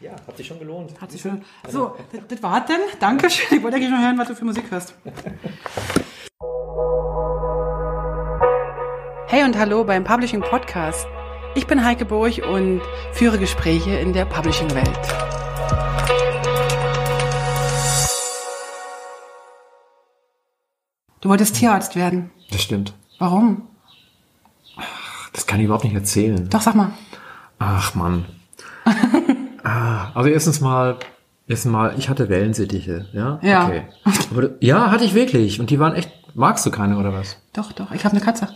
Ja, hat sich schon gelohnt. Hat sich schon. So, das, das war's denn. Dankeschön. Ich wollte eigentlich nur hören, was du für Musik hörst. Hey und hallo beim Publishing Podcast. Ich bin Heike Burg und führe Gespräche in der Publishing-Welt. Du wolltest Tierarzt werden. Das stimmt. Warum? Das kann ich überhaupt nicht erzählen. Doch, sag mal. Ach Mann. ah, also erstens mal, erstens mal, ich hatte Wellensittiche, ja? Ja. Okay. Aber, ja, hatte ich wirklich. Und die waren echt, magst du keine oder was? Doch, doch. Ich habe eine Katze.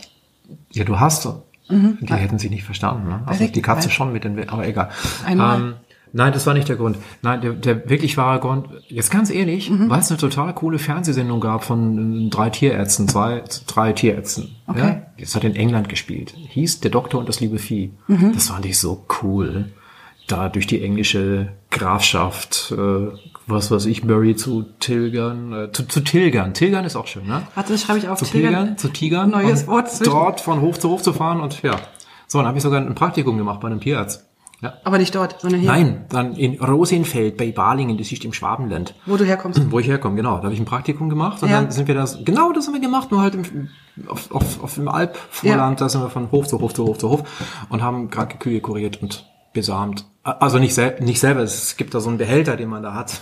Ja, du hast sie. Die hätten sie nicht verstanden, ne? Also die Katze schon mit den, aber egal. Einmal. Ähm, nein, das war nicht der Grund. Nein, der, der wirklich wahre Grund, jetzt ganz ehrlich, Mhm. weil es eine total coole Fernsehsendung gab von äh, drei Tierärzten, zwei, drei Tierärzten. Okay. Ja? Das hat in England gespielt. Hieß Der Doktor und das liebe Vieh. Mhm. Das fand ich so cool. Da durch die englische Grafschaft, äh, was weiß ich, Murray zu tilgern, äh, zu, zu tilgern. Tilgern ist auch schön, ne? Warte, das schreibe ich auf. zu pilgern, zu tigern. Neues Wort zwischen- Dort von Hof zu Hof zu fahren und ja. So, dann habe ich sogar ein Praktikum gemacht bei einem Tierarzt. Ja. Aber nicht dort, sondern hier. Nein, dann in Rosenfeld bei Balingen, das ist im Schwabenland. Wo du herkommst. Wo ich herkomme, genau. Da habe ich ein Praktikum gemacht und Ja. dann sind wir das, genau das haben wir gemacht, nur halt im, auf, auf, auf dem Alpvorland, da sind wir von Hof zu Hof zu Hof zu Hof und haben kranke Kühe kuriert und besamt. Also nicht, sel nicht selber, es gibt da so einen Behälter, den man da hat.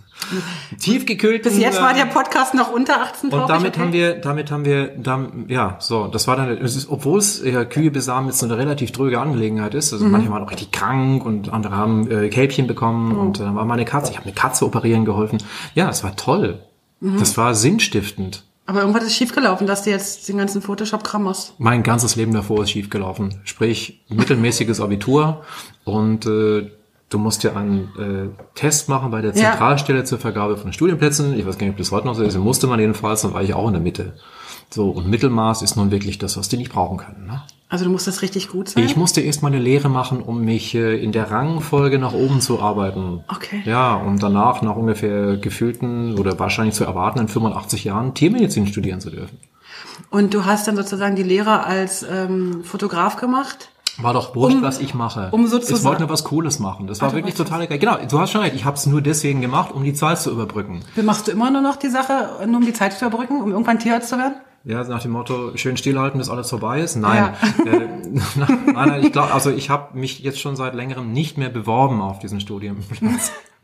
Tiefgekühlt. Bis jetzt war der Podcast noch unter 18 Und damit haben wir, damit haben wir, dann, ja, so, das war dann, es ist, obwohl es ja, Kühe besamen jetzt so eine relativ dröge Angelegenheit ist, also manche waren auch richtig krank und andere haben äh, Kälbchen bekommen und dann war meine Katze, ich habe eine Katze operieren geholfen. Ja, es war toll. Das war sinnstiftend. Aber irgendwas ist schiefgelaufen, dass du jetzt den ganzen Photoshop-Kram machst. Mein ganzes Leben davor ist schiefgelaufen. Sprich, mittelmäßiges Abitur und äh, du musst ja einen äh, Test machen bei der Ja. Zentralstelle zur Vergabe von Studienplätzen. Ich weiß gar nicht, ob das heute noch so ist. Musste man jedenfalls, dann war ich auch in der Mitte. So, und Mittelmaß ist nun wirklich das, was die nicht brauchen können. Ne? Also du musst das richtig gut sein. Ich musste erst mal eine Lehre machen, um mich äh, in der Rangfolge nach oben zu arbeiten. Okay. Ja, und danach, nach ungefähr gefühlten oder wahrscheinlich zu erwartenden 85 Jahren, Tiermedizin studieren zu dürfen. Und du hast dann sozusagen die Lehre als ähm, Fotograf gemacht. War doch wurscht, Um- was ich mache. um Ich sozusagen- wollte nur was Cooles machen. Das war du wirklich total egal. Genau, du hast schon recht. Ich habe es nur deswegen gemacht, um die Zeit zu überbrücken. Machst du immer nur noch die Sache, nur um die Zeit zu überbrücken, um irgendwann Tierarzt zu werden? Ja, nach dem Motto, schön stillhalten, bis alles vorbei ist. Nein, äh, nein, nein, ich glaube, also ich habe mich jetzt schon seit längerem nicht mehr beworben auf diesen Studienplatz.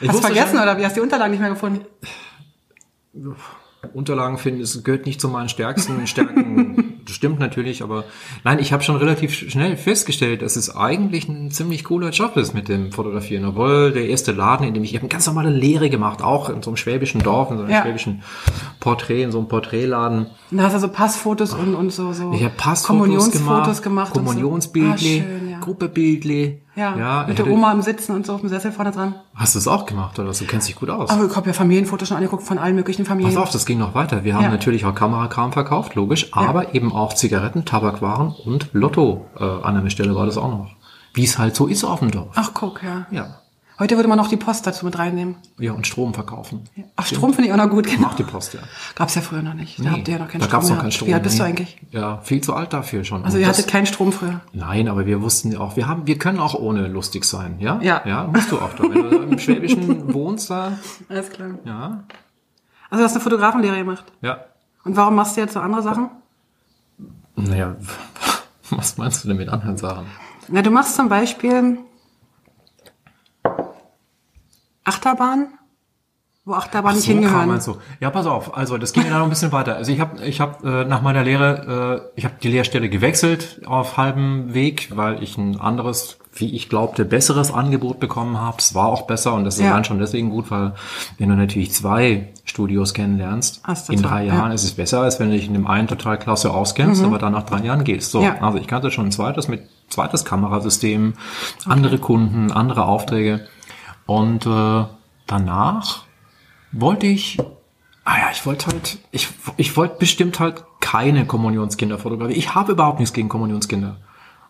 ich Hast vergessen schon, oder wie hast du die Unterlagen nicht mehr gefunden? Unterlagen finden, es gehört nicht zu meinen stärksten Stärken. Das stimmt natürlich, aber nein, ich habe schon relativ schnell festgestellt, dass es eigentlich ein ziemlich cooler Job ist mit dem Fotografieren. Obwohl der erste Laden, in dem ich, ich habe eine ganz normale Lehre gemacht, auch in so einem schwäbischen Dorf, in so einem Ja. schwäbischen Porträt, in so einem Porträtladen. Da hast du so Passfotos und, und so, so Ich habe Passfotos Kommunionsfotos gemacht. und so. Kommunionsbildli, Ah, schön, ja. Ja, ja mit der Oma am Sitzen und so auf dem Sessel vorne dran. Hast du es auch gemacht oder? Du kennst dich gut aus. Aber ich habe ja Familienfotos schon angeguckt von allen möglichen Familien. Pass auf, das ging noch weiter. Wir haben Ja. natürlich auch Kamerakram verkauft, logisch, aber eben auch Zigaretten, Tabakwaren und Lotto äh, an einer Stelle war das auch noch. Wie es halt so ist auf dem Dorf. Ach, guck, ja. Ja. Heute würde man noch die Post dazu mit reinnehmen. Ja, und Strom verkaufen. Ach, Strom finde ich auch noch gut, genau. Macht die Post, ja. Gab's ja früher noch nicht. Da habt ihr ja noch keinen da Strom gab's noch keinen Strom. Wie alt bist du nee. eigentlich? Ja, viel zu alt dafür schon. Also Und ihr hattet keinen Strom früher. Nein, aber wir wussten ja auch, wir haben, wir können auch ohne lustig sein, ja? Ja. Ja, musst du auch da. Wenn du im Schwäbischen wohnst da, Alles klar. ja, Also du hast eine Fotografenlehre gemacht. ja. Und warum machst du jetzt so andere Sachen? Naja, was meinst du denn mit anderen Sachen? Na, du machst zum Beispiel Achterbahn, wo Achterbahn nicht so hingehören. man so. Ja, pass auf. Also das ging ja noch ein bisschen weiter. Also ich habe ich hab, äh, nach meiner Lehre, äh, ich habe die Lehrstelle gewechselt auf halbem Weg, weil ich ein anderes, wie ich glaubte, besseres Angebot bekommen habe. Es war auch besser und das ist Ja. allein schon deswegen gut, weil wenn du natürlich zwei Studios kennenlernst, du in drei ja. Jahren ist es besser, als wenn du dich in dem einen total klasse auskennst, aber dann nach drei Jahren gehst. So, Ja. also ich kannte schon ein zweites mit zweites Kamerasystem, andere Kunden, andere Aufträge und äh, danach wollte ich, ah ja, ich wollte halt, ich, ich wollte bestimmt halt keine Kommunionskinder fotografieren. Ich habe überhaupt nichts gegen Kommunionskinder.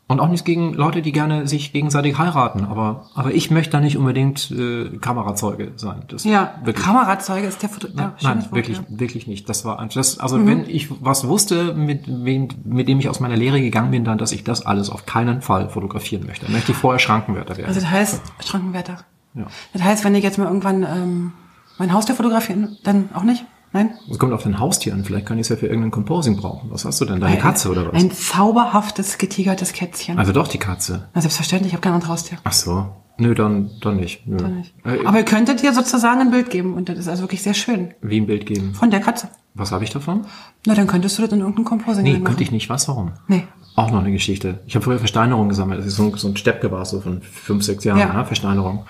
Und auch nicht gegen Leute, die gerne sich gegenseitig heiraten. Aber, aber ich möchte da nicht unbedingt äh, Kamerazeuge sein. Das Ja, wirklich. Kamerazeuge ist der Foto. Ja, Nein, Wort, wirklich, ja. wirklich nicht. Das war das, also wenn ich was wusste, mit, wen, mit dem ich aus meiner Lehre gegangen bin, dann, dass ich das alles auf keinen Fall fotografieren möchte. Dann möchte ich vorher Schrankenwärter werden. Also das heißt, Schrankenwärter. Ja. Das heißt, wenn ich jetzt mal irgendwann ähm, mein Haustier fotografieren, dann auch nicht? Nein? Es kommt auf dein Haustier an. Vielleicht kann ich es ja für irgendein Composing brauchen. Was hast du denn? Deine Katze oder was? Ein zauberhaftes, getigertes Kätzchen. Also doch die Katze. Na, selbstverständlich, ich habe kein anderes Haustier. Ach so. Nö, dann, dann nicht. Nö. Dann nicht. Äh, Aber ihr könntet ihr sozusagen ein Bild geben und das ist also wirklich sehr schön. wie ein Bild geben. Von der Katze. Was habe ich davon? Na, dann könntest du das in irgendein Composing Nee, reinmachen. könnte ich nicht. Was, warum? Nee. Auch noch eine Geschichte. Ich habe früher Versteinerung gesammelt. Das ist so ein, so ein Steppke war so von fünf, sechs Jahren, Ja. ne? Versteinerung.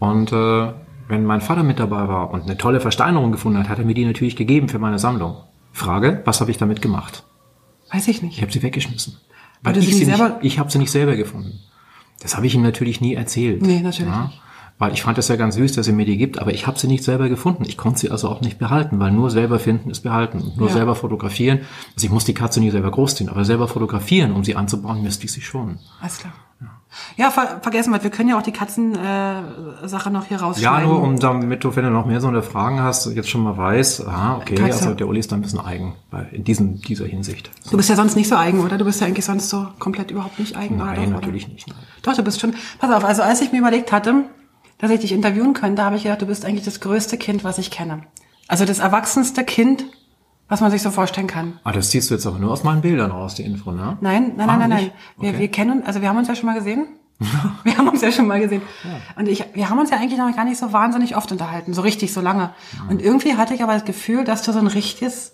Und äh, wenn mein Vater mit dabei war und eine tolle Versteinerung gefunden hat, hat er mir die natürlich gegeben für meine Sammlung. Frage, was habe ich damit gemacht? Weiß ich Ich nicht. habe sie weggeschmissen. Weil ich sie nicht, ich habe sie nicht selber gefunden. Das habe ich ihm natürlich nie erzählt. Nee, natürlich nicht. Weil ich fand das ja ganz süß, dass er mir die gibt, aber ich habe sie nicht selber gefunden. Ich konnte sie also auch nicht behalten, weil nur selber finden ist behalten. Und nur Ja. selber fotografieren. Also ich muss die Katze nie selber großziehen, aber selber fotografieren, um sie anzubauen, müsste ich sie schon. Alles klar. Ja, ver vergessen wir, wir können ja auch die Katzen-Sache äh, noch hier Ja, rausschneiden. nur um damit du, wenn du noch mehr so eine Fragen hast, jetzt schon mal weißt, ah, okay, Katze. also der Uli ist da ein bisschen eigen in diesem, dieser Hinsicht. Du bist ja sonst nicht so eigen, oder? Du bist ja eigentlich sonst so komplett überhaupt nicht eigen. oder? Nein, Oder? natürlich nicht. Nein. Doch, du bist schon. Pass auf, also als ich mir überlegt hatte, dass ich dich interviewen könnte, habe ich gedacht, du bist eigentlich das größte Kind, was ich kenne. Also das erwachsenste Kind, was man sich so vorstellen kann. Ah, das ziehst du jetzt aber nur aus meinen Bildern raus, die Info, ne? Nein, nein, Ah, nein, nein, nein. Wir, Okay. wir kennen also wir haben uns ja schon mal gesehen. wir haben uns ja schon mal gesehen. Und ich, wir haben uns ja eigentlich noch gar nicht so wahnsinnig oft unterhalten, so richtig, so lange. Und irgendwie hatte ich aber das Gefühl, dass du so ein richtiges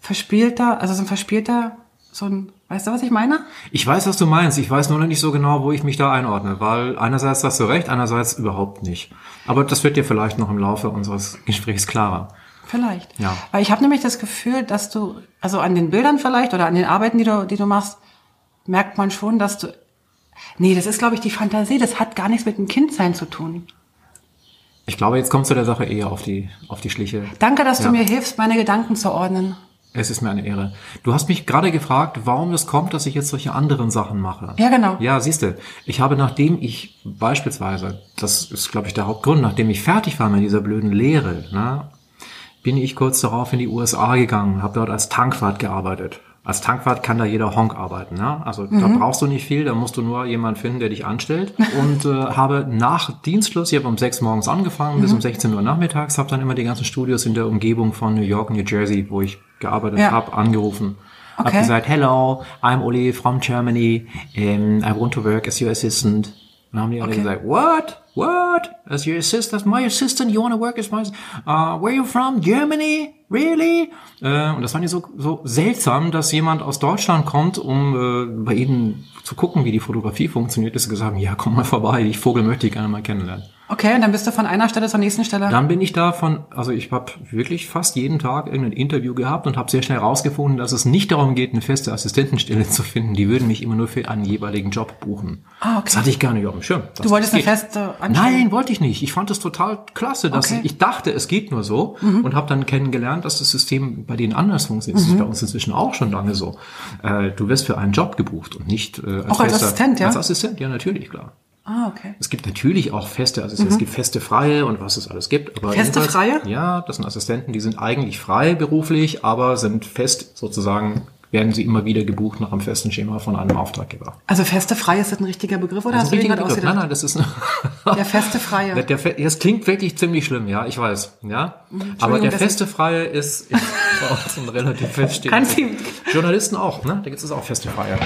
verspielter, also so ein verspielter, so ein, weißt du, was ich meine? Ich weiß, was du meinst. Ich weiß nur noch nicht so genau, wo ich mich da einordne, weil einerseits hast du recht, einerseits überhaupt nicht. Aber das wird dir vielleicht noch im Laufe unseres Gesprächs klarer. Vielleicht. Ja. Weil ich habe nämlich das Gefühl, dass du, also an den Bildern vielleicht oder an den Arbeiten, die du, die du machst, merkt man schon, dass du. Nee, das ist, glaube ich, die Fantasie. Das hat gar nichts mit dem Kindsein zu tun. Ich glaube, jetzt kommst du der Sache eher auf die, auf die Schliche. Danke, dass Ja. du mir hilfst, meine Gedanken zu ordnen. Es ist mir eine Ehre. Du hast mich gerade gefragt, warum es kommt, dass ich jetzt solche anderen Sachen mache. Ja, genau. Ja, siehst du, ich habe nachdem ich beispielsweise, das ist glaube ich der Hauptgrund, nachdem ich fertig war mit dieser blöden Lehre, ne, bin ich kurz darauf in die USA gegangen, habe dort als Tankwart gearbeitet. Als Tankwart kann da jeder Honk arbeiten. Ne? Also da brauchst du nicht viel, da musst du nur jemanden finden, der dich anstellt. Und äh, habe nach Dienstschluss, ich habe um sechs morgens angefangen, bis um 16 Uhr nachmittags, habe dann immer die ganzen Studios in der Umgebung von New York, New Jersey, wo ich gearbeitet Ja. habe, angerufen. Okay. gesagt, hello, I'm Uli from Germany, um, I want to work as your assistant. Und dann haben die alle Okay. gesagt, what? What? As your assistant? As my assistant? You want to work as my uh, Where are you from? Germany? Really? Äh, und das fand ich so, so seltsam, dass jemand aus Deutschland kommt, um äh, bei ihnen zu gucken, wie die Fotografie funktioniert, sie gesagt ja, komm mal vorbei, die Vogel möchte ich gerne mal kennenlernen. Okay, und dann bist du von einer Stelle zur nächsten Stelle. Dann bin ich davon, also ich habe wirklich fast jeden Tag irgendein Interview gehabt und habe sehr schnell herausgefunden, dass es nicht darum geht, eine feste Assistentenstelle zu finden. Die würden mich immer nur für einen jeweiligen Job buchen. Ah, okay. Das hatte ich gar nicht auf dem Schirm. du wolltest eine feste Anstellung. Nein, wollte ich nicht. Ich fand es total klasse, dass Okay. Mhm. ich dachte, es geht nur so und habe dann kennengelernt, dass das System bei denen anders funktioniert. Das ist bei uns inzwischen auch schon lange so. Äh, du wirst für einen Job gebucht und nicht äh, als, Auch als fester- Assistent, ja? Als Assistent, ja natürlich, klar. Ah, okay. Es gibt natürlich auch feste, also es gibt feste Freie und was es alles gibt. Aber Mhm. Feste Freie? Ja, das sind Assistenten, die sind eigentlich frei beruflich, aber sind fest sozusagen, werden sie immer wieder gebucht nach einem festen Schema von einem Auftraggeber. Also feste Freie ist das ein richtiger Begriff oder hast ist du den gerade ausgedacht? Nein, nein, das ist Der feste Freie. Der, der, das klingt wirklich ziemlich schlimm, ja, ich weiß, ja. Aber der feste Freie ist, ist bei uns ein relativ feststehendes. Journalisten auch, ne? Da gibt es auch feste Freie.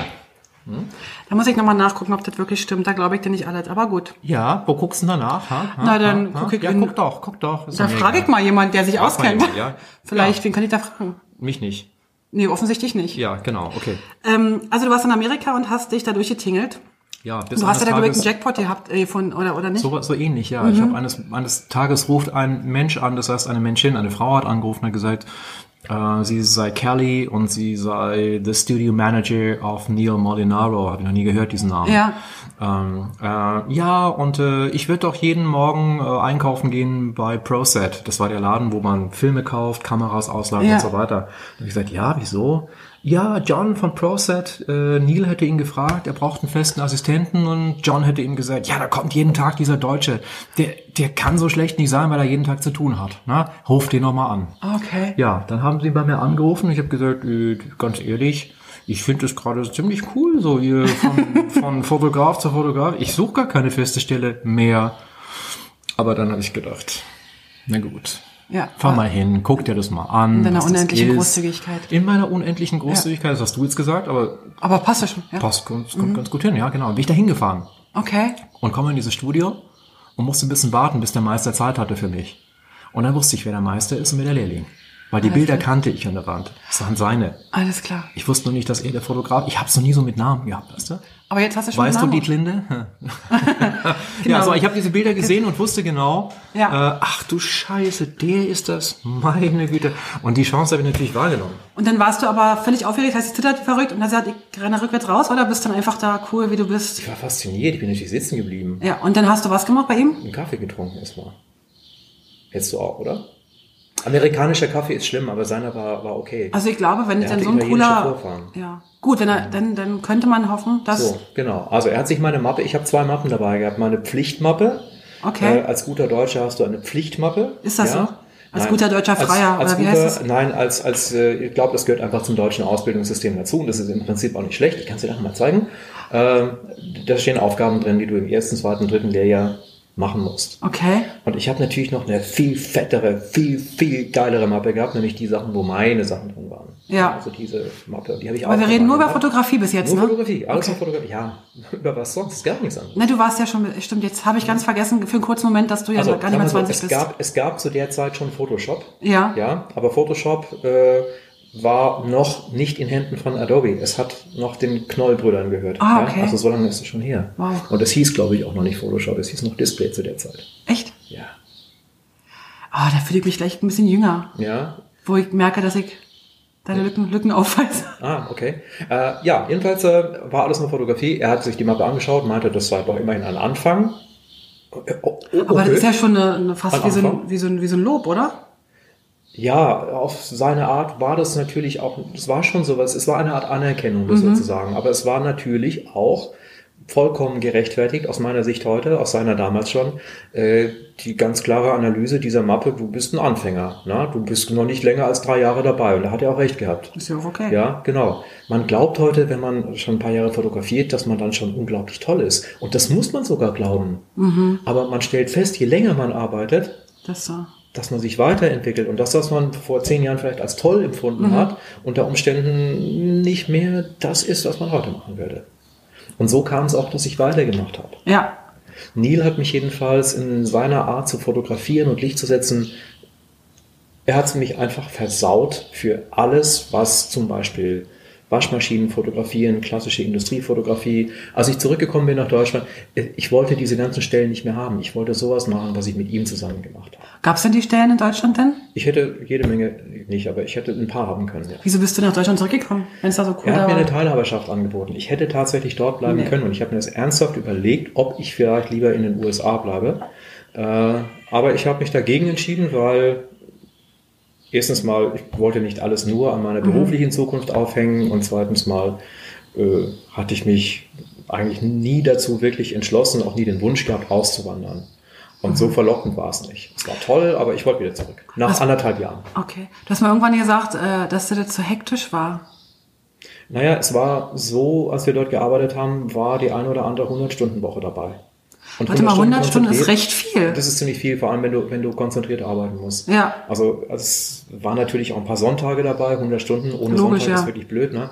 Da muss ich nochmal nachgucken, ob das wirklich stimmt. Da glaube ich dir nicht alles. Aber gut. Ja, wo guckst du denn danach? Ha? Ha? Na, dann ha? guck ich Ja, guck doch, guck doch. Ist Da frage ich mal jemand, der sich auskennt. jemand, ja. Vielleicht, Ja. wen kann ich da fragen? Mich nicht. Nee, offensichtlich nicht. Ja, genau, okay. Ähm, also du warst in Amerika und hast dich da durchgetingelt. Ja, bis Du hast ja da ich einen Jackpot gehabt äh, von oder oder nicht? So, so ähnlich, ja. Mhm. Ich habe eines, eines Tages ruft ein Mensch an, das heißt eine Menschin, eine Frau hat angerufen und hat gesagt, äh, sie sei Kelly und sie sei the Studio Manager of Neil Molinaro. Habe ich noch nie gehört, diesen Namen. Ja. Ähm, äh, ja, und äh, ich würde doch jeden Morgen äh, einkaufen gehen bei ProSet. Das war der Laden, wo man Filme kauft, Kameras ausleiht Ja. und so weiter. Da habe ich gesagt, ja, wieso? Ja, John von ProSet, äh, Neil hätte ihn gefragt, er braucht einen festen Assistenten und John hätte ihm gesagt, ja, da kommt jeden Tag dieser Deutsche. Der, der kann so schlecht nicht sein, weil er jeden Tag zu tun hat. Na, ruf den nochmal an. Okay. Ja, dann haben sie bei mir angerufen. Ich habe gesagt, äh, ganz ehrlich, ich finde das gerade ziemlich cool, so hier von, von Fotograf zu Fotograf. Ich suche gar keine feste Stelle mehr. Aber dann habe ich gedacht, na gut, Ja. fahr mal hin, guck dir das mal an. In deiner unendlichen. Großzügigkeit. In meiner unendlichen Großzügigkeit, das hast du jetzt gesagt, aber Aber passt ja schon. Ja. passt ganz, kommt ganz gut hin. Ja, genau. Bin ich da hingefahren Okay. und komme in dieses Studio und musste ein bisschen warten, bis der Meister Zeit hatte für mich. Und dann wusste ich, wer der Meister ist und wer der Lehrling. Weil die Alles Bilder klar. kannte ich an der Wand. Das waren seine. Alles klar. Ich wusste nur nicht, dass er der Fotograf. Ich habe es noch nie so mit Namen gehabt, weißt du? Aber jetzt hast du schon Weißt du, Namen. Dietlinde? Genau. Ja, so, ich habe diese Bilder gesehen und wusste genau, Ja. äh, ach du Scheiße, der ist das, meine Güte. Und die Chance habe ich natürlich wahrgenommen. Und dann warst du aber völlig aufgeregt, hast zittert wie verrückt und dann gesagt, ich renne rückwärts raus oder bist dann einfach da cool, wie du bist? Ich war fasziniert, ich bin natürlich sitzen geblieben. Ja, und dann hast du was gemacht bei ihm? Einen Kaffee getrunken erstmal. Hättest du auch, oder? Amerikanischer Kaffee ist schlimm, aber seiner war, war okay. Also ich glaube, wenn Er dann so ein cooler... Vorfahren. Ja. Gut, wenn er, dann, dann könnte man hoffen, dass... So, genau. Also er hat sich meine Mappe, ich habe zwei Mappen dabei gehabt. Meine Pflichtmappe. Okay. Äh, als guter Deutscher hast du eine Pflichtmappe. Ist das so? Als guter deutscher Freier, als, als oder wie guter, heißt es? Nein, als, als äh, ich glaube, das gehört einfach zum deutschen Ausbildungssystem dazu und das ist im Prinzip auch nicht schlecht. Ich kann es dir nachher mal zeigen. Ähm, da stehen Aufgaben drin, die du im ersten, zweiten, dritten Lehrjahr machen musst. Okay. Und ich habe natürlich noch eine viel fettere, viel, viel geilere Mappe gehabt, nämlich die Sachen, wo meine Sachen drin waren. Ja. Also diese Mappe, die habe ich auch Aber wir reden nur über gehabt. Fotografie bis jetzt, Nur ne? Fotografie, alles Okay. Fotografie. Ja, über was sonst? Gar nichts anderes. Na, du warst ja schon, stimmt, jetzt habe ich ganz vergessen für einen kurzen Moment, dass du ja Also, gar nicht mehr wir so, 20 es bist. gab, es gab zu der Zeit schon Photoshop. Ja. Ja, aber Photoshop äh, war noch nicht in Händen von Adobe. Es hat noch den Knoll-Brüdern gehört. Ah, ja? okay. Also so lange ist es schon her. Wow. Und es hieß, glaube ich, auch noch nicht Photoshop. Es hieß noch Display zu der Zeit. Echt? Ja. Ah, da fühle ich mich gleich ein bisschen jünger, Ja. wo ich merke, dass ich deine Lücken, Lücken aufweise. Ah, okay. Äh, ja, jedenfalls äh, war alles nur Fotografie. Er hat sich die Mappe angeschaut, meinte, das sei doch immerhin ein Anfang. Äh, oh, oh, Aber das ist ja schon eine, eine fast wie so, ein, wie, so ein, wie so ein Lob, oder? Ja, auf seine Art war das natürlich auch, es war schon sowas, es war eine Art Anerkennung, das sozusagen. Aber es war natürlich auch vollkommen gerechtfertigt, aus meiner Sicht heute, aus seiner damals schon, äh, die ganz klare Analyse dieser Mappe, du bist ein Anfänger, na? du bist noch nicht länger als drei Jahre dabei und da hat er auch recht gehabt. Ist ja auch okay. Ja, genau. Man glaubt heute, wenn man schon ein paar Jahre fotografiert, dass man dann schon unglaublich toll ist. Und das muss man sogar glauben. Aber man stellt fest, je länger man arbeitet, Das so. Dass man sich weiterentwickelt und das, was man vor zehn Jahren vielleicht als toll empfunden hat, unter Umständen nicht mehr das ist, was man heute machen würde. Und so kam es auch, dass ich weitergemacht habe. Ja. Neil hat mich jedenfalls in seiner Art zu fotografieren und Licht zu setzen, er hat mich einfach versaut für alles, was zum Beispiel Waschmaschinen fotografieren, klassische Industriefotografie. Als ich zurückgekommen bin nach Deutschland, ich wollte diese ganzen Stellen nicht mehr haben. Ich wollte sowas machen, was ich mit ihm zusammen gemacht habe. Gab es denn die Stellen in Deutschland denn? Ich hätte jede Menge nicht, aber ich hätte ein paar haben können. Ja. Wieso bist du nach Deutschland zurückgekommen, wenn es da so cool Er hat mir eine Teilhaberschaft angeboten. Ich hätte tatsächlich dort bleiben Nee. können und ich habe mir das ernsthaft überlegt, ob ich vielleicht lieber in den USA bleibe. Äh, aber ich habe mich dagegen entschieden, weil erstens mal, ich wollte nicht alles nur an meiner beruflichen Zukunft aufhängen und zweitens mal äh, hatte ich mich eigentlich nie dazu wirklich entschlossen, auch nie den Wunsch gehabt, auszuwandern. Und so verlockend war es nicht. Es war toll, aber ich wollte wieder zurück. Nach Was- anderthalb Jahren. Okay. Du hast mal irgendwann gesagt, äh, dass dir das zu hektisch war. Naja, es war so, als wir dort gearbeitet haben, war die eine oder andere 100-Stunden-Woche dabei. Und Warte mal, 100 Stunden ist konzentriert- recht viel. Das ist ziemlich viel, vor allem wenn du, wenn du konzentriert arbeiten musst. Ja. Also es waren natürlich auch ein paar Sonntage dabei, 100 Stunden. Ohne Logisch, Sonntag ja. ist wirklich blöd, ne?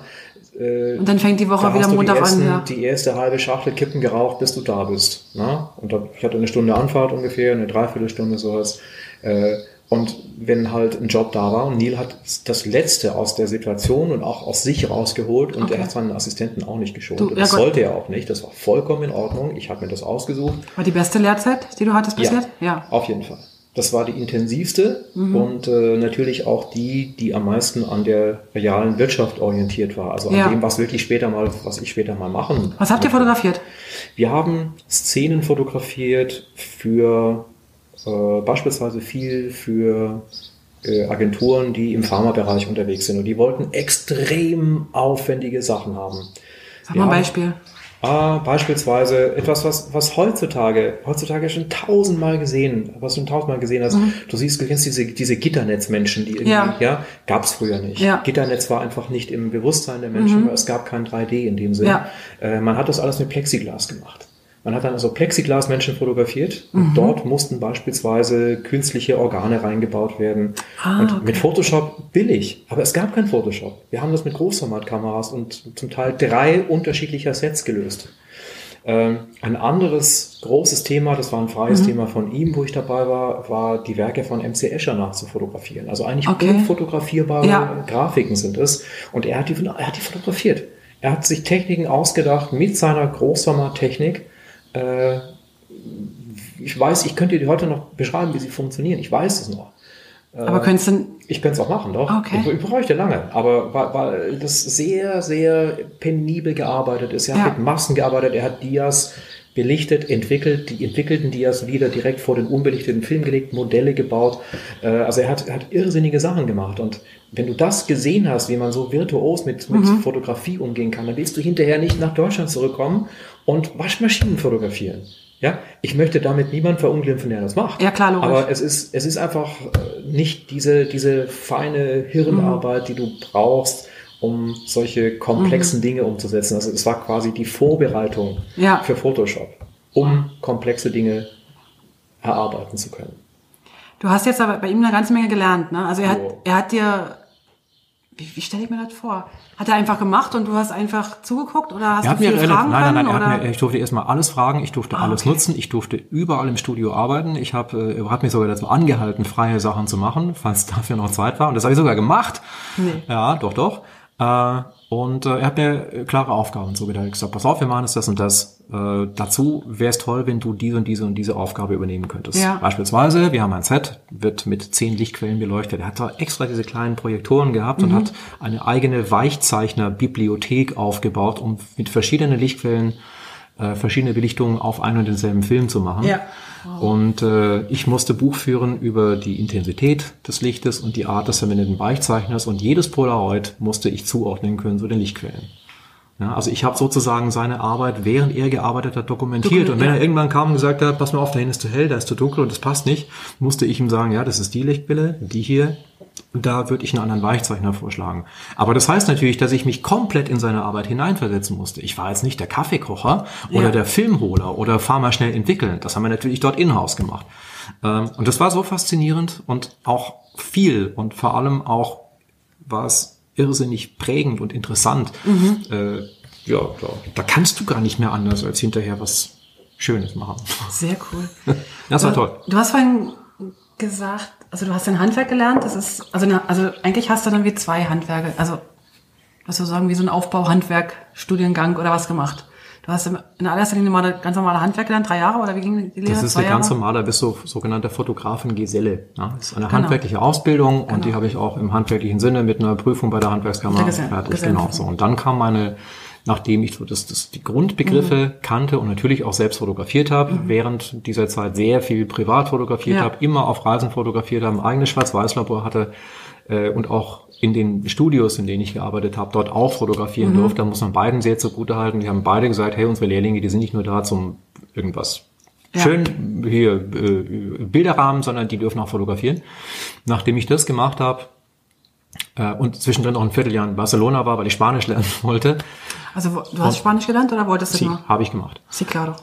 Äh, Und dann fängt die Woche wieder Montag ersten, an, ja. die erste halbe Schachtel Kippen geraucht, bis du da bist. Ne? Und da, ich hatte eine Stunde Anfahrt ungefähr, eine Dreiviertelstunde sowas. Äh, und wenn halt ein Job da war und Neil hat das Letzte aus der Situation und auch aus sich rausgeholt und Okay. er hat seinen Assistenten auch nicht geschont. Du, ja das Gott. sollte er auch nicht. Das war vollkommen in Ordnung. Ich habe mir das ausgesucht. War die beste Lehrzeit, die du hattest bis Ja, jetzt? Ja. auf jeden Fall. Das war die intensivste Mhm. und äh, natürlich auch die, die am meisten an der realen Wirtschaft orientiert war. Also an Ja. dem, was wirklich später mal, was ich später mal machen. Was habt ihr fotografiert? Wir haben Szenen fotografiert für äh, beispielsweise viel für äh, Agenturen, die im Pharmabereich unterwegs sind und die wollten extrem aufwendige Sachen haben. Sag mal ein Beispiel. Ah, beispielsweise etwas, was, was heutzutage, heutzutage schon tausendmal gesehen, was du tausendmal gesehen hast. Mhm. Du siehst, du kennst diese, diese Gitternetzmenschen, die irgendwie, ja, ja gab früher nicht. Ja. Gitternetz war einfach nicht im Bewusstsein der Menschen, mhm. es gab kein 3D in dem Sinne. Ja. Äh, man hat das alles mit Plexiglas gemacht. Man hat dann also Plexiglas-Menschen fotografiert und mhm. dort mussten beispielsweise künstliche Organe reingebaut werden. Ah, und okay. mit Photoshop billig, aber es gab kein Photoshop. Wir haben das mit Großformatkameras und zum Teil drei unterschiedlicher Sets gelöst. Ähm, ein anderes großes Thema, das war ein freies mhm. Thema von ihm, wo ich dabei war, war die Werke von MC Escher nachzufotografieren. Also eigentlich okay. unfotografierbare ja. Grafiken sind es. Und er hat, die, er hat die fotografiert. Er hat sich Techniken ausgedacht mit seiner Großformattechnik äh, ich weiß, ich könnte dir heute noch beschreiben, wie sie funktionieren. Ich weiß es noch. Aber könntest du... Ich könnte es auch machen, doch. Okay. Ich, ich bräuchte lange. Aber weil, das sehr, sehr penibel gearbeitet ist. Er ja. hat mit Massen gearbeitet, er hat Dias belichtet, entwickelt, die entwickelten Dias wieder direkt vor den unbelichteten Film gelegt, Modelle gebaut. Äh, also er hat, hat irrsinnige Sachen gemacht. Und wenn du das gesehen hast, wie man so virtuos mit, mit mhm. Fotografie umgehen kann, dann willst du hinterher nicht nach Deutschland zurückkommen und Waschmaschinen fotografieren. Ja, ich möchte damit niemand verunglimpfen, der das macht. Ja, klar, logisch. Aber es ist, es ist einfach äh, nicht diese, diese feine Hirnarbeit, mhm. die du brauchst, um solche komplexen mhm. Dinge umzusetzen. Also es war quasi die Vorbereitung ja. für Photoshop, um komplexe Dinge erarbeiten zu können. Du hast jetzt aber bei ihm eine ganze Menge gelernt, ne? Also er hat, er hat dir wie, wie stelle ich mir das vor? Hat er einfach gemacht und du hast einfach zugeguckt oder hast er du viel mir fragen Nein, nein, nein, er hat mir, ich durfte erstmal alles fragen, ich durfte ah, alles okay. nutzen, ich durfte überall im Studio arbeiten. Ich habe, er hat mich sogar dazu angehalten, freie Sachen zu machen, falls dafür noch Zeit war. Und das habe ich sogar gemacht. Nee. Ja, doch, doch. Äh, und äh, er hat mir klare Aufgaben zugeteilt. Ich gesagt, pass auf, wir machen jetzt das und das. Äh, dazu wäre es toll, wenn du diese und diese und diese Aufgabe übernehmen könntest. Ja. Beispielsweise, wir haben ein Set, wird mit zehn Lichtquellen beleuchtet. Er hat da extra diese kleinen Projektoren gehabt mhm. und hat eine eigene Weichzeichner-Bibliothek aufgebaut, um mit verschiedenen Lichtquellen äh, verschiedene Belichtungen auf einen und denselben Film zu machen. Ja. Und äh, ich musste Buch führen über die Intensität des Lichtes und die Art des verwendeten Weichzeichners und jedes Polaroid musste ich zuordnen können zu den Lichtquellen. Ja, also ich habe sozusagen seine Arbeit, während er gearbeitet hat, dokumentiert. Und wenn er irgendwann kam und gesagt hat, pass mal auf, da hinten ist zu hell, da ist zu dunkel und das passt nicht, musste ich ihm sagen, ja, das ist die Lichtquelle, die hier, da würde ich einen anderen Weichzeichner vorschlagen. Aber das heißt natürlich, dass ich mich komplett in seine Arbeit hineinversetzen musste. Ich war jetzt nicht der Kaffeekocher oder ja. der Filmholer oder fahr mal schnell entwickeln. Das haben wir natürlich dort in-house gemacht. Ähm, und das war so faszinierend und auch viel und vor allem auch war es irrsinnig prägend und interessant. Mhm. Äh, ja, da, da, kannst du gar nicht mehr anders als hinterher was Schönes machen. Sehr cool. das war toll. Du hast vorhin gesagt, also du hast ein Handwerk gelernt. Das ist, also, also eigentlich hast du dann wie zwei Handwerke, also was soll sagen, wie so ein Aufbauhandwerk, Studiengang oder was gemacht. Du hast in allererster Linie mal ganz normale Handwerk gelernt, drei Jahre oder wie ging die Lehre? Das ist eine ganz normale, bist du sogenannte Fotografengeselle. Ja, das ist eine genau. handwerkliche Ausbildung genau. und die habe ich auch im handwerklichen Sinne mit einer Prüfung bei der Handwerkskammer fertig. Genau so. Und dann kam meine nachdem ich so das, das die Grundbegriffe mhm. kannte und natürlich auch selbst fotografiert habe, mhm. während dieser Zeit sehr viel privat fotografiert ja. habe, immer auf Reisen fotografiert habe, ein eigenes Schwarz-Weiß-Labor hatte äh, und auch in den Studios, in denen ich gearbeitet habe, dort auch fotografieren mhm. durfte. Da muss man beiden sehr zugute halten. Die haben beide gesagt, hey, unsere Lehrlinge, die sind nicht nur da zum irgendwas ja. schön hier äh, Bilderrahmen, sondern die dürfen auch fotografieren. Nachdem ich das gemacht habe äh, und zwischendrin noch ein Vierteljahr in Barcelona war, weil ich Spanisch lernen wollte. Also du hast Spanisch gelernt oder wolltest du sí, habe ich gemacht. Sí, claro.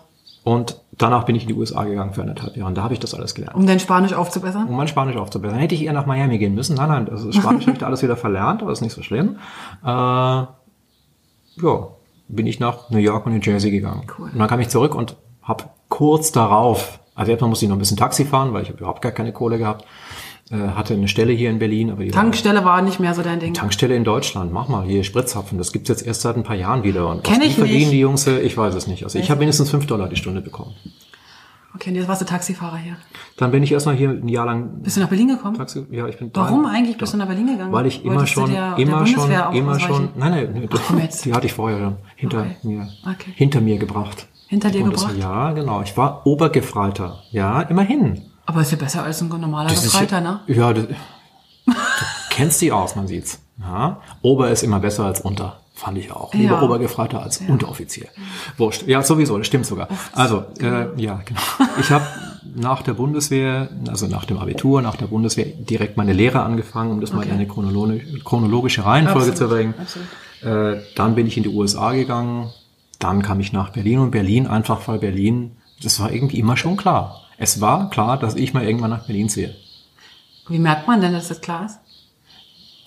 Und danach bin ich in die USA gegangen für anderthalb Jahre. Und da habe ich das alles gelernt. Um dein Spanisch aufzubessern? Um mein Spanisch aufzubessern. Hätte ich eher nach Miami gehen müssen. Nein, nein, also Spanisch habe ich da alles wieder verlernt, aber ist nicht so schlimm. Äh, ja, bin ich nach New York und New Jersey gegangen. Cool. Und dann kam ich zurück und habe kurz darauf, also erstmal musste ich noch ein bisschen Taxi fahren, weil ich habe überhaupt gar keine Kohle gehabt. Äh, hatte eine Stelle hier in Berlin, aber Tankstelle war, war nicht mehr so dein Ding. Tankstelle in Deutschland, mach mal hier Spritzhapfen, das gibt's jetzt erst seit ein paar Jahren wieder. Und Kenn was ich die verdienen nicht. die Jungs, ich weiß es nicht. Also ich habe mindestens fünf Dollar die Stunde bekommen. Okay, und jetzt warst du Taxifahrer hier. Dann bin ich erstmal hier ein Jahr lang. Bist du nach Berlin gekommen? Taxi, ja, ich bin Warum da, eigentlich bist du nach Berlin gegangen? Weil ich immer Wolltest schon, der, immer der schon, immer schon, nein, nein, nein Ach, die hatte ich vorher schon hinter okay. mir, okay. hinter mir gebracht. Hinter dir gebracht? Das, ja, genau. Ich war Obergefreiter. Ja, immerhin. Aber ist ja besser als ein normaler Gefreiter, ne? Ja, das, kennst dich aus, man sieht's. Ja? Ober ist immer besser als unter. Fand ich auch. Lieber Ja. Obergefreiter als Unteroffizier. Wurscht. Ja, sowieso, das stimmt sogar. Also, äh, ja, genau. Ich habe nach der Bundeswehr, also nach dem Abitur, nach der Bundeswehr direkt meine Lehre angefangen, um das mal in eine chronolo chronologische Reihenfolge Absolut, zu bringen. absolut. Äh, dann bin ich in die USA gegangen. Dann kam ich nach Berlin und Berlin einfach, weil Berlin, das war irgendwie immer schon klar. Es war klar, dass ich mal irgendwann nach Berlin ziehe. Wie merkt man denn, dass das klar ist?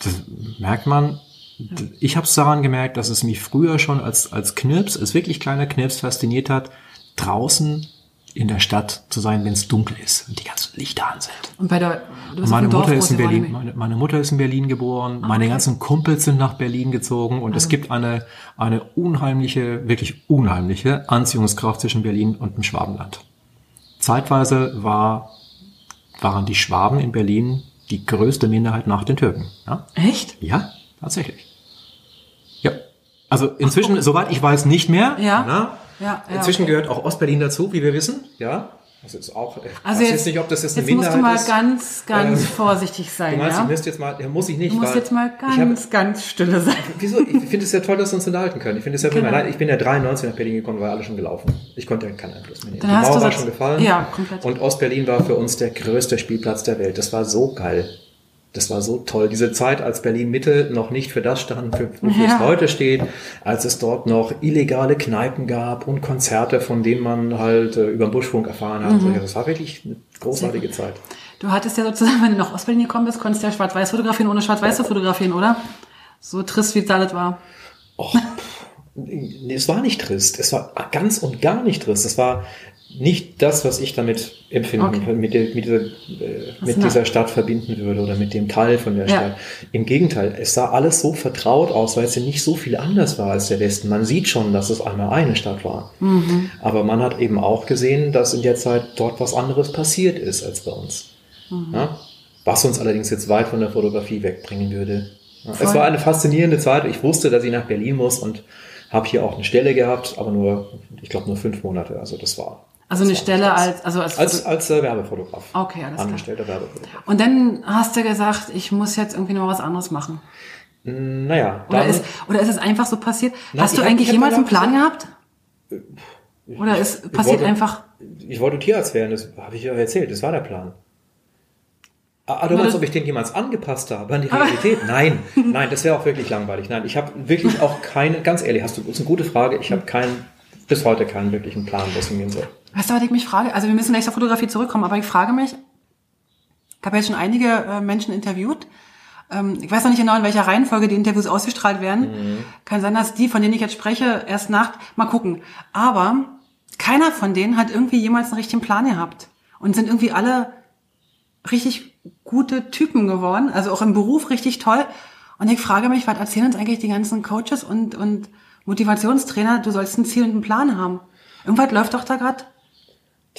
Das merkt man. Ich habe es daran gemerkt, dass es mich früher schon als, als Knirps, als wirklich kleiner Knirps fasziniert hat, draußen in der Stadt zu sein, wenn es dunkel ist und die ganzen Lichter an sind. Und bei der, bist Meine Dorf Mutter ist in Berlin, meine, meine Mutter ist in Berlin geboren, meine ganzen Kumpels sind nach Berlin gezogen und es gibt eine, eine unheimliche, wirklich unheimliche Anziehungskraft zwischen Berlin und dem Schwabenland. Zeitweise war, waren die Schwaben in Berlin die größte Minderheit nach den Türken. Ja? Echt? Ja, tatsächlich. Ja. Also inzwischen, soweit ich weiß, nicht mehr. Ja. Na? Ja, ja, Inzwischen okay. gehört auch Ostberlin dazu, wie wir wissen. Ja. Das ist auch. äh, Also weiß jetzt, nicht, ob das jetzt eine jetzt musst du Minderheit mal ist. ganz, ganz Ähm, vorsichtig sein, Du meinst, ja? ich müsste jetzt mal, ja, muss ich nicht. Du musst jetzt mal ich hab, ganz, ganz stille sein. Wieso? Ich finde es ja toll, dass wir uns unterhalten können. Ich finde es ja prima. Genau. Ich bin ja 93 nach Berlin gekommen, war alles schon gelaufen. Ich konnte ja keinen Einfluss mehr nehmen. Dann Die Mauer du war schon gefallen. Ja, komplett. Und Ostberlin war für uns der größte Spielplatz der Welt. Das war so geil. Das war so toll. Diese Zeit, als Berlin Mitte noch nicht für das stand, für, wofür Ja. es heute steht, als es dort noch illegale Kneipen gab und Konzerte, von denen man halt äh, über den Buschfunk erfahren hat. Mhm. Das war wirklich eine großartige Zeit. Du hattest ja sozusagen, wenn du nach Ostberlin gekommen bist, konntest du ja schwarz-weiß fotografieren, ohne schwarz-weiß zu fotografieren, oder? So trist, wie es alles war. Och, es war nicht trist. Es war ganz und gar nicht trist. Es war nicht das, was ich damit empfinden, Okay. mit, der, mit, dieser, äh, mit dieser Stadt verbinden würde oder mit dem Teil von der Ja. Stadt. Im Gegenteil, es sah alles so vertraut aus, weil es ja nicht so viel anders war als der Westen. Man sieht schon, dass es einmal eine Stadt war. Aber man hat eben auch gesehen, dass in der Zeit dort was anderes passiert ist als bei uns. Ja? Was uns allerdings jetzt weit von der Fotografie wegbringen würde. Ja, es war eine faszinierende Zeit. Ich wusste, dass ich nach Berlin muss und habe hier auch eine Stelle gehabt, aber nur, ich glaube, nur fünf Monate. Also das war. Also eine Stelle als, also als, als, als äh, Werbefotograf. Okay, alles klar. Angestellter Werbefotograf. Und dann hast du gesagt, ich muss jetzt irgendwie noch was anderes machen. Naja, Oder ist, oder ist es einfach so passiert? Nein, hast du ich eigentlich ich hab jemals einen Plan gehabt? Oder ist ich passiert wollte- einfach? ich wollte Tierarzt werden, das habe ich ja erzählt, das war der Plan. Ah, du meinst, ob ich den jemals angepasst habe an die Realität? Nein, nein, das wäre auch wirklich langweilig. Nein, ich habe wirklich auch keine, ganz ehrlich, hast du, das ist eine gute Frage, ich habe keinen, bis heute keinen wirklichen Plan, was hingehen soll. Weißt du, was ich mich frage? Also wir müssen gleich zur Fotografie zurückkommen, aber ich frage mich, ich habe jetzt schon einige äh, Menschen interviewt. Ähm, ich weiß noch nicht genau, in welcher Reihenfolge die Interviews ausgestrahlt werden. Kann sein, dass die, von denen ich jetzt spreche, erst nach, mal gucken. Aber keiner von denen hat irgendwie jemals einen richtigen Plan gehabt. Und sind irgendwie alle richtig gute Typen geworden, also auch im Beruf richtig toll. Und ich frage mich, was erzählen uns eigentlich die ganzen Coaches und, und Motivationstrainer, du sollst ein Ziel und einen Plan haben. Irgendwas läuft doch da gerade.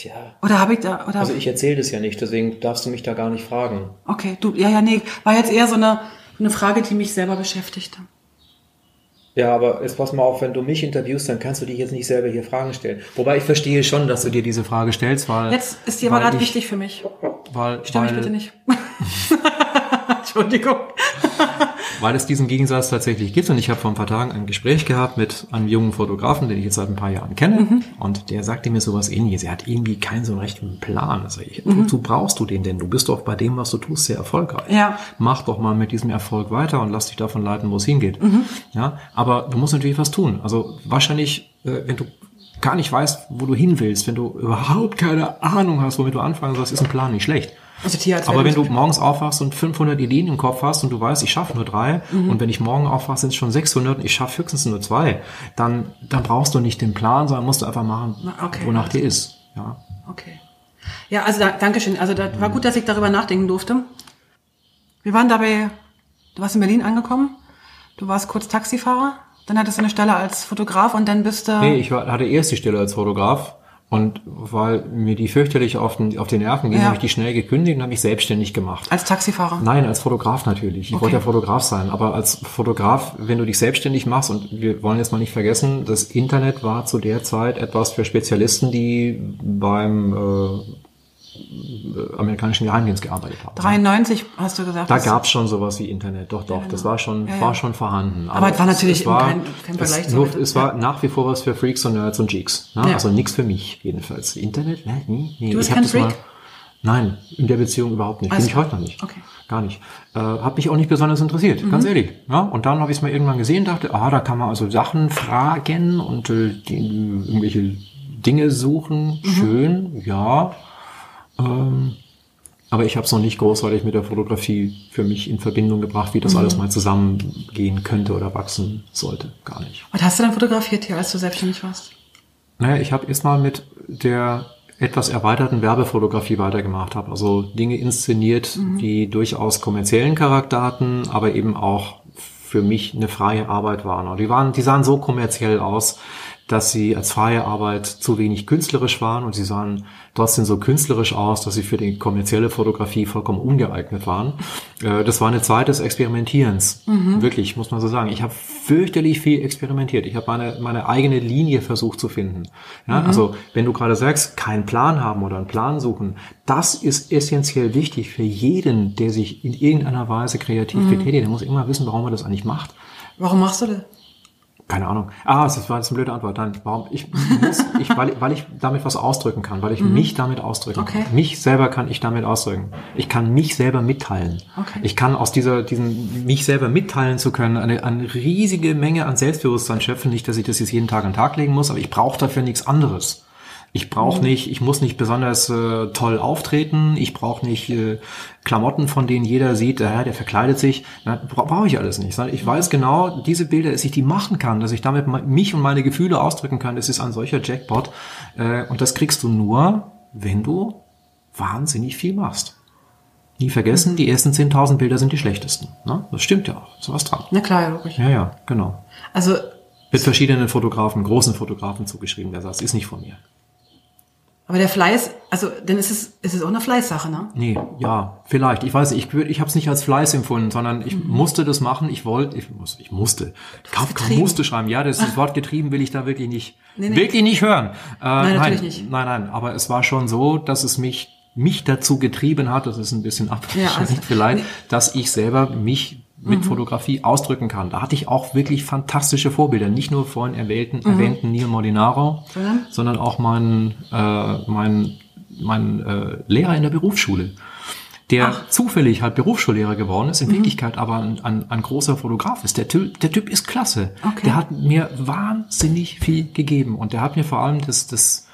Tja, Oder habe ich da, oder, also ich erzähle das ja nicht, deswegen darfst du mich da gar nicht fragen. okay, du, ja, ja, nee, war jetzt eher so eine, eine Frage, die mich selber beschäftigte. Ja, aber jetzt pass mal auf, wenn du mich interviewst, dann kannst du dich jetzt nicht selber hier Fragen stellen. Wobei ich verstehe schon, dass du dir diese Frage stellst, weil... Jetzt ist die aber gerade ich- wichtig für mich. Weil, Stör mich bitte nicht. Entschuldigung. weil es diesen Gegensatz tatsächlich gibt. Und ich habe vor ein paar Tagen ein Gespräch gehabt mit einem jungen Fotografen, den ich jetzt seit ein paar Jahren kenne. Mhm. Und der sagte mir sowas ähnliches. Er hat irgendwie keinen so einen rechten Plan. Also ich, Mhm. wozu brauchst du den denn? Du bist doch bei dem, was du tust, sehr erfolgreich. Ja. Mach doch mal mit diesem Erfolg weiter und lass dich davon leiten, wo es hingeht. Mhm. Ja, aber du musst natürlich was tun. Also wahrscheinlich, äh, wenn du gar nicht weißt, wo du hin willst, wenn du überhaupt keine Ahnung hast, womit du anfangen sollst, ist ein Plan nicht schlecht. Also Tierarzt Aber wenn du morgens aufwachst und 500 Ideen im Kopf hast und du weißt, ich schaffe nur drei Mhm. und wenn ich morgen aufwache, sind es schon 600 und ich schaffe höchstens nur zwei, dann, dann brauchst du nicht den Plan, sondern musst du einfach machen, okay, wonach dir ist. Ja. Okay. Ja, also da, danke schön. Also da war gut, dass ich darüber nachdenken durfte. Wir waren dabei, du warst in Berlin angekommen, du warst kurz Taxifahrer, dann hattest du eine Stelle als Fotograf und dann bist du... Nee, ich war, hatte erst die Stelle als Fotograf und weil mir die fürchterlich auf den, auf die Nerven ging, Ja. habe ich die schnell gekündigt und habe mich selbstständig gemacht. als Taxifahrer. Nein, als Fotograf natürlich. Ich Okay. wollte ja Fotograf sein, aber als Fotograf, wenn du dich selbstständig machst, und wir wollen jetzt mal nicht vergessen, das Internet war zu der Zeit etwas für Spezialisten, die beim, äh, amerikanischen Geheimdienst gearbeitet habe. 93 hast du gesagt. Da gab es schon sowas wie Internet, doch, doch, das war schon, Ja, ja. war schon vorhanden. Aber es war natürlich kein- kein Vergleich es, nur, es war nach wie vor was für Freaks und Nerds und Geeks. Ne? Ja. Also nichts für mich, jedenfalls. Internet? Ne? Nee, nee. Du bist ich kein das mal- Freak? Nein, in der Beziehung überhaupt nicht. Alles Bin ich heute noch nicht. Okay. Gar nicht. Äh, hat mich auch nicht besonders interessiert, Mhm. ganz ehrlich. Ja, und dann habe ich es mal irgendwann gesehen, dachte, ah, da kann man also Sachen fragen und äh, die, irgendwelche Dinge suchen. Mhm. Schön, ja. Ähm, aber ich habe es noch nicht großartig mit der Fotografie für mich in Verbindung gebracht, wie das Mhm. alles mal zusammengehen könnte oder wachsen sollte. Gar nicht. Was hast du dann fotografiert hier, als du selbstständig warst? Naja, ich habe erstmal mit der etwas erweiterten Werbefotografie weitergemacht habe. Also Dinge inszeniert, die durchaus kommerziellen Charakter hatten, aber eben auch für mich eine freie Arbeit waren. Und die waren, die sahen so kommerziell aus, dass sie als freie Arbeit zu wenig künstlerisch waren und sie sahen trotzdem so künstlerisch aus, dass sie für die kommerzielle Fotografie vollkommen ungeeignet waren. Äh, Das war eine Zeit des Experimentierens. Wirklich, muss man so sagen. Ich habe fürchterlich viel experimentiert. Ich habe meine, meine eigene Linie versucht zu finden. Ja, Also wenn du gerade sagst, keinen Plan haben oder einen Plan suchen, das ist essentiell wichtig für jeden, der sich in irgendeiner Weise kreativ betätigt. Der muss immer wissen, warum er das eigentlich macht. Warum machst du das? Keine Ahnung. Ah, das war jetzt eine blöde Antwort. Nein, warum? Ich muss, ich, weil, weil ich damit was ausdrücken kann, weil ich mich damit ausdrücken Okay. kann. Mich selber kann ich damit ausdrücken. Ich kann mich selber mitteilen. Okay. Ich kann aus dieser, diesen, mich selber mitteilen zu können, eine, eine riesige Menge an Selbstbewusstsein schöpfen. Nicht, dass ich das jetzt jeden Tag an den Tag legen muss, aber ich brauche dafür nichts anderes. Ich brauche nicht, ich muss nicht besonders äh, toll auftreten, ich brauche nicht äh, Klamotten, von denen jeder sieht, ja, der verkleidet sich. Bra brauche ich alles nicht. sondern Ich weiß genau, diese Bilder, dass ich die machen kann, dass ich damit mich und meine Gefühle ausdrücken kann, das ist ein solcher Jackpot. Äh, und das kriegst du nur, wenn du wahnsinnig viel machst. Nie vergessen, die ersten 10.000 Bilder sind die schlechtesten. Ne? Das stimmt ja auch. Ist was dran. Na klar, ja, logisch. Ja, ja, genau. Also, Mit verschiedenen Fotografen, großen Fotografen zugeschrieben. Der sagt, ist nicht von mir. Aber der Fleiß, also, dann ist es, ist es auch eine Fleißsache, ne? Nee, ja, vielleicht. Ich weiß nicht, ich, ich habe es nicht als Fleiß empfunden, sondern ich musste das machen. Ich wollte, ich, muss, ich musste. Kafka musste schreiben. Ja, das, das Wort getrieben will ich da wirklich nicht, Nee, nee. wirklich nicht hören. Äh, nein, natürlich nicht. Nein, nein, aber es war schon so, dass es mich mich dazu getrieben hat, das ist ein bisschen Ja, abwegig also- vielleicht, nee. Mhm. dass ich selber mich mit Fotografie ausdrücken kann. Da hatte ich auch wirklich fantastische Vorbilder, nicht nur vorhin erwähnten, erwähnten Neil Molinaro, Mhm. Sondern? auch mein, äh, mein, mein äh, Lehrer in der Berufsschule, der zufällig halt Berufsschullehrer geworden ist, in Mhm. Wirklichkeit aber ein, ein, ein großer Fotograf ist. Der Typ, der Typ ist klasse. Okay. Der hat mir wahnsinnig viel gegeben und der hat mir vor allem das, das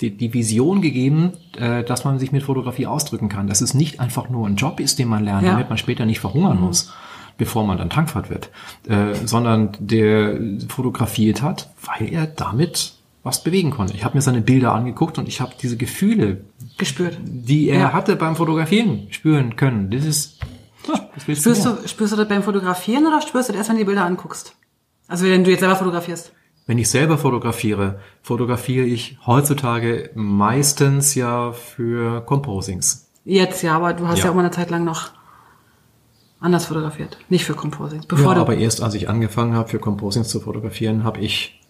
die, die Vision gegeben, äh, dass man sich mit Fotografie ausdrücken kann. Dass es nicht einfach nur ein Job ist, den man lernt, Ja. damit man später nicht verhungern muss, bevor man dann Tankwart wird, äh, sondern der fotografiert hat, weil er damit was bewegen konnte. Ich habe mir seine Bilder angeguckt und ich habe diese Gefühle, Gespürt. die er Ja. hatte beim Fotografieren, spüren können. Das ist, ja, das willst Spürst du, spürst du das beim Fotografieren oder spürst du das erst, wenn du die Bilder anguckst? Also, wenn du jetzt selber fotografierst. Wenn ich selber fotografiere, fotografiere ich heutzutage meistens ja für Composings. Jetzt ja, aber du hast ja, Ja. auch mal eine Zeit lang noch anders fotografiert. Nicht für Composing. Ja, Bevor du, aber erst als ich angefangen habe, für Composings zu fotografieren, habe ich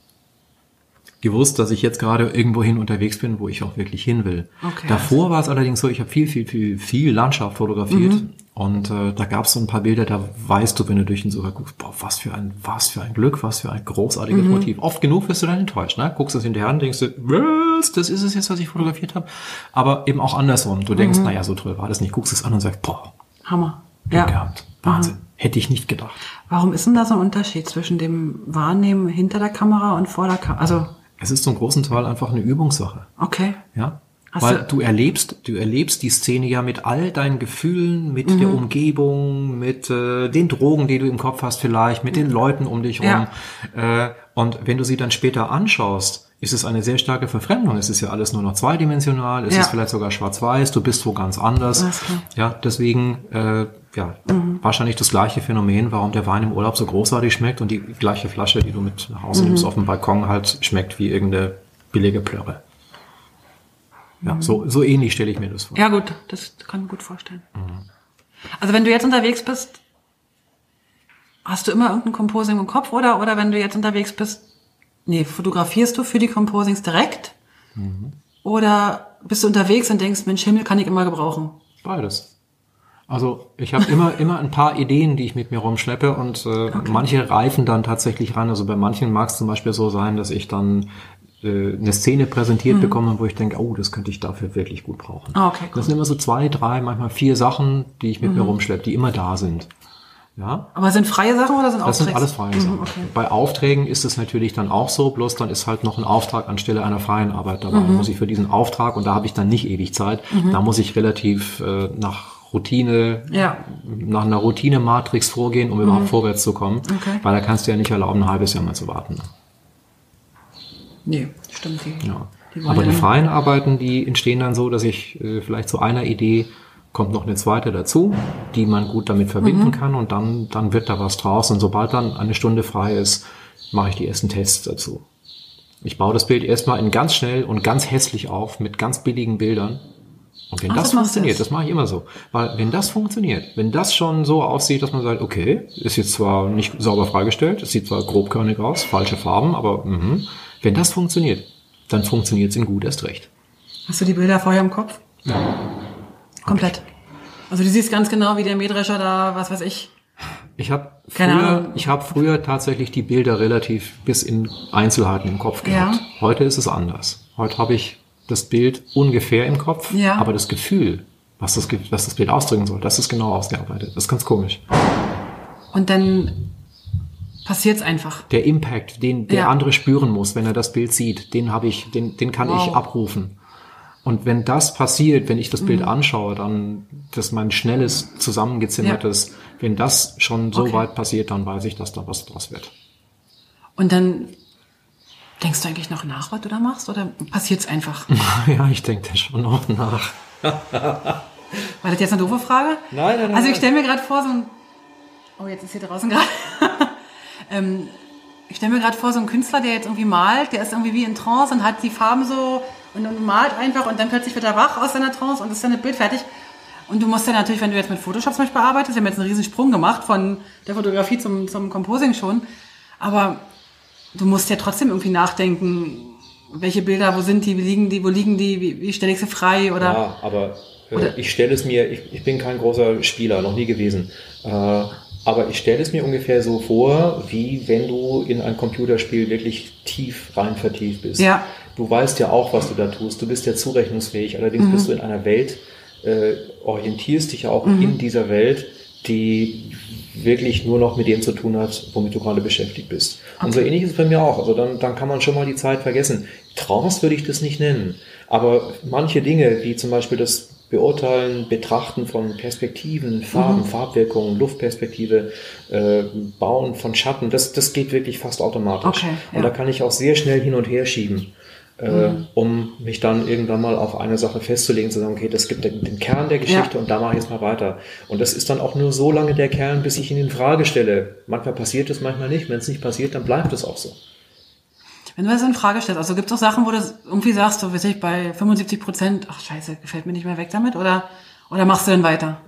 gewusst, dass ich jetzt gerade irgendwo hin unterwegs bin, wo ich auch wirklich hin will. Okay, Davor war es allerdings so, ich habe viel, viel, viel, viel Landschaft fotografiert Mhm. und äh, da gab es so ein paar Bilder, da weißt du, wenn du durch den Sucher guckst, boah, was für ein, was für ein Glück, was für ein großartiges Mhm. Motiv. Oft genug wirst du dann enttäuscht, ne? Guckst es hinterher und denkst du, was, das ist es jetzt, was ich fotografiert habe. Aber eben auch andersrum. Du denkst, naja, so toll war das nicht. Guckst es an und sagst, boah, Hammer. Glück Ja. gehabt. Wahnsinn. Hätte ich nicht gedacht. Warum ist denn da so ein Unterschied zwischen dem Wahrnehmen hinter der Kamera und vor der Kamera? Also, Es ist zum großen Teil einfach eine Übungssache. okay. Ja. Hast Weil du- du, erlebst, du erlebst die Szene ja mit all deinen Gefühlen, mit der Mhm. Umgebung, mit äh, den Drogen, die du im Kopf hast vielleicht, mit den Leuten um dich rum. Äh, und wenn du sie dann später anschaust, ist es eine sehr starke Verfremdung. Es ist ja alles nur noch zweidimensional, es Ja. ist vielleicht sogar schwarz-weiß, du bist wo ganz anders. Ja, deswegen äh, ja, wahrscheinlich das gleiche Phänomen, warum der Wein im Urlaub so großartig schmeckt und die gleiche Flasche, die du mit nach Hause nimmst auf dem Balkon halt schmeckt wie irgendeine billige Plörre. Ja, so, so ähnlich stelle ich mir das vor. Ja, gut, das kann ich mir gut vorstellen. Also, wenn du jetzt unterwegs bist, hast du immer irgendein Composing im Kopf oder, oder wenn du jetzt unterwegs bist, nee, fotografierst du für die Composings direkt? Oder bist du unterwegs und denkst, Mensch, Himmel kann ich immer gebrauchen? Beides. Also ich habe immer immer ein paar Ideen, die ich mit mir rumschleppe und äh, manche reifen dann tatsächlich ran. Also bei manchen mag es zum Beispiel so sein, dass ich dann äh, eine Szene präsentiert bekomme, wo ich denke, oh, das könnte ich dafür wirklich gut brauchen. Ah, okay, Das sind immer so zwei, drei, manchmal vier Sachen, die ich mit mir rumschleppe, die immer da sind. Ja, Aber sind freie Sachen oder sind das sind Aufträge? alles freie Sachen. okay. Bei Aufträgen ist es natürlich dann auch so, bloß dann ist halt noch ein Auftrag anstelle einer freien Arbeit dabei. Mhm. Da muss ich für diesen Auftrag, und da habe ich dann nicht ewig Zeit, da muss ich relativ äh, nach Routine, Ja. nach einer Routine-Matrix vorgehen, um überhaupt vorwärts zu kommen. Mhm. Okay. Weil da kannst du ja nicht erlauben, ein halbes Jahr mal zu warten. Nee, stimmt. Die, Ja. die Aber die freien Arbeiten, die entstehen dann so, dass ich äh, vielleicht zu einer Idee kommt noch eine zweite dazu, die man gut damit verbinden kann und dann, dann wird da was draus. Und sobald dann eine Stunde frei ist, mache ich die ersten Tests dazu. Ich baue das Bild erstmal in ganz schnell und ganz hässlich auf mit ganz billigen Bildern. Und wenn Ach, das das funktioniert, jetzt. das mache ich immer so. Weil wenn das funktioniert, wenn das schon so aussieht, dass man sagt, okay, ist jetzt zwar nicht sauber freigestellt, es sieht zwar grobkörnig aus, falsche Farben, aber mhm, wenn das funktioniert, dann funktioniert es in gut erst recht. Hast du die Bilder vorher im Kopf? Komplett. Also du siehst ganz genau, wie der Mähdrescher da, was weiß ich. Ich habe früher, ich habe früher tatsächlich die Bilder relativ bis in Einzelheiten im Kopf gehabt. Ja. Heute ist es anders. Heute habe ich das Bild ungefähr im Kopf, Ja. aber das Gefühl, was das, was das Bild ausdrücken soll, das ist genau ausgearbeitet. Das ist ganz komisch. Und dann passiert's einfach. Der Impact, den der Ja. andere spüren muss, wenn er das Bild sieht, den habe ich, den, den kann ich Wow. abrufen. Und wenn das passiert, wenn ich das Mhm. Bild anschaue, dann, dass mein schnelles, zusammengezimmertes, wenn das schon so Okay. weit passiert, dann weiß ich, dass da was draus wird. Und dann denkst du eigentlich noch nach, was du da machst? Oder passiert's einfach? Ja, ich denke da schon noch nach. War das jetzt eine doofe Frage? Nein, nein, nein, Also ich stelle mir gerade vor, so ein... Oh, jetzt ist hier draußen gerade... ähm, ich stelle mir gerade vor, so ein Künstler, der jetzt irgendwie malt, der ist irgendwie wie in Trance und hat die Farben so und, und malt einfach und dann plötzlich wird er wach aus seiner Trance und ist dann das Bild fertig. Und du musst ja natürlich, wenn du jetzt mit Photoshop zum Beispiel arbeitest, wir haben jetzt einen riesen Sprung gemacht von der Fotografie zum, zum Composing schon, aber du musst ja trotzdem irgendwie nachdenken, welche Bilder, wo sind die, wie liegen die, wo liegen die, wie, wie stelle ich sie frei oder... Ja, aber äh, ich stelle es mir, ich, ich bin kein großer Spieler, noch nie gewesen. Äh, aber ich stelle es mir ungefähr so vor, wie wenn du in ein Computerspiel wirklich tief rein vertieft bist. Ja. Du weißt ja auch, was du da tust. Du bist ja zurechnungsfähig. Allerdings bist du in einer Welt, äh, orientierst dich ja auch in dieser Welt, die wirklich nur noch mit dem zu tun hat, womit du gerade beschäftigt bist. Und so ähnlich ist es bei mir auch. Also dann, dann kann man schon mal die Zeit vergessen. Trance würde ich das nicht nennen. Aber manche Dinge, wie zum Beispiel das Beurteilen, Betrachten von Perspektiven, Farben, Mhm. Farbwirkungen, Luftperspektive, äh, Bauen von Schatten, das, das geht wirklich fast automatisch. Okay, Und ja. da kann ich auch sehr schnell hin und her schieben, äh, um mich dann irgendwann mal auf eine Sache festzulegen, zu sagen, okay, das gibt den, den Kern der Geschichte Ja. und da mache ich jetzt mal weiter. Und das ist dann auch nur so lange der Kern, bis ich ihn in Frage stelle. Manchmal passiert es, manchmal nicht. Wenn es nicht passiert, dann bleibt es auch so. Wenn du das in Frage stellst, also gibt es auch Sachen, wo du irgendwie sagst, so weiß ich, bei 75 Prozent, ach scheiße, gefällt mir nicht mehr weg damit, oder, oder machst du denn weiter?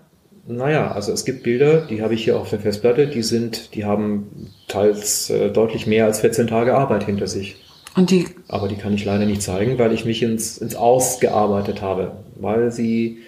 Naja, also es gibt Bilder, die habe ich hier auf der Festplatte, die sind, die haben teils äh, deutlich mehr als 14 Tage Arbeit hinter sich. Und die, Aber die kann ich leider nicht zeigen, weil ich mich ins, ins Ausgearbeitet habe. Weil sie,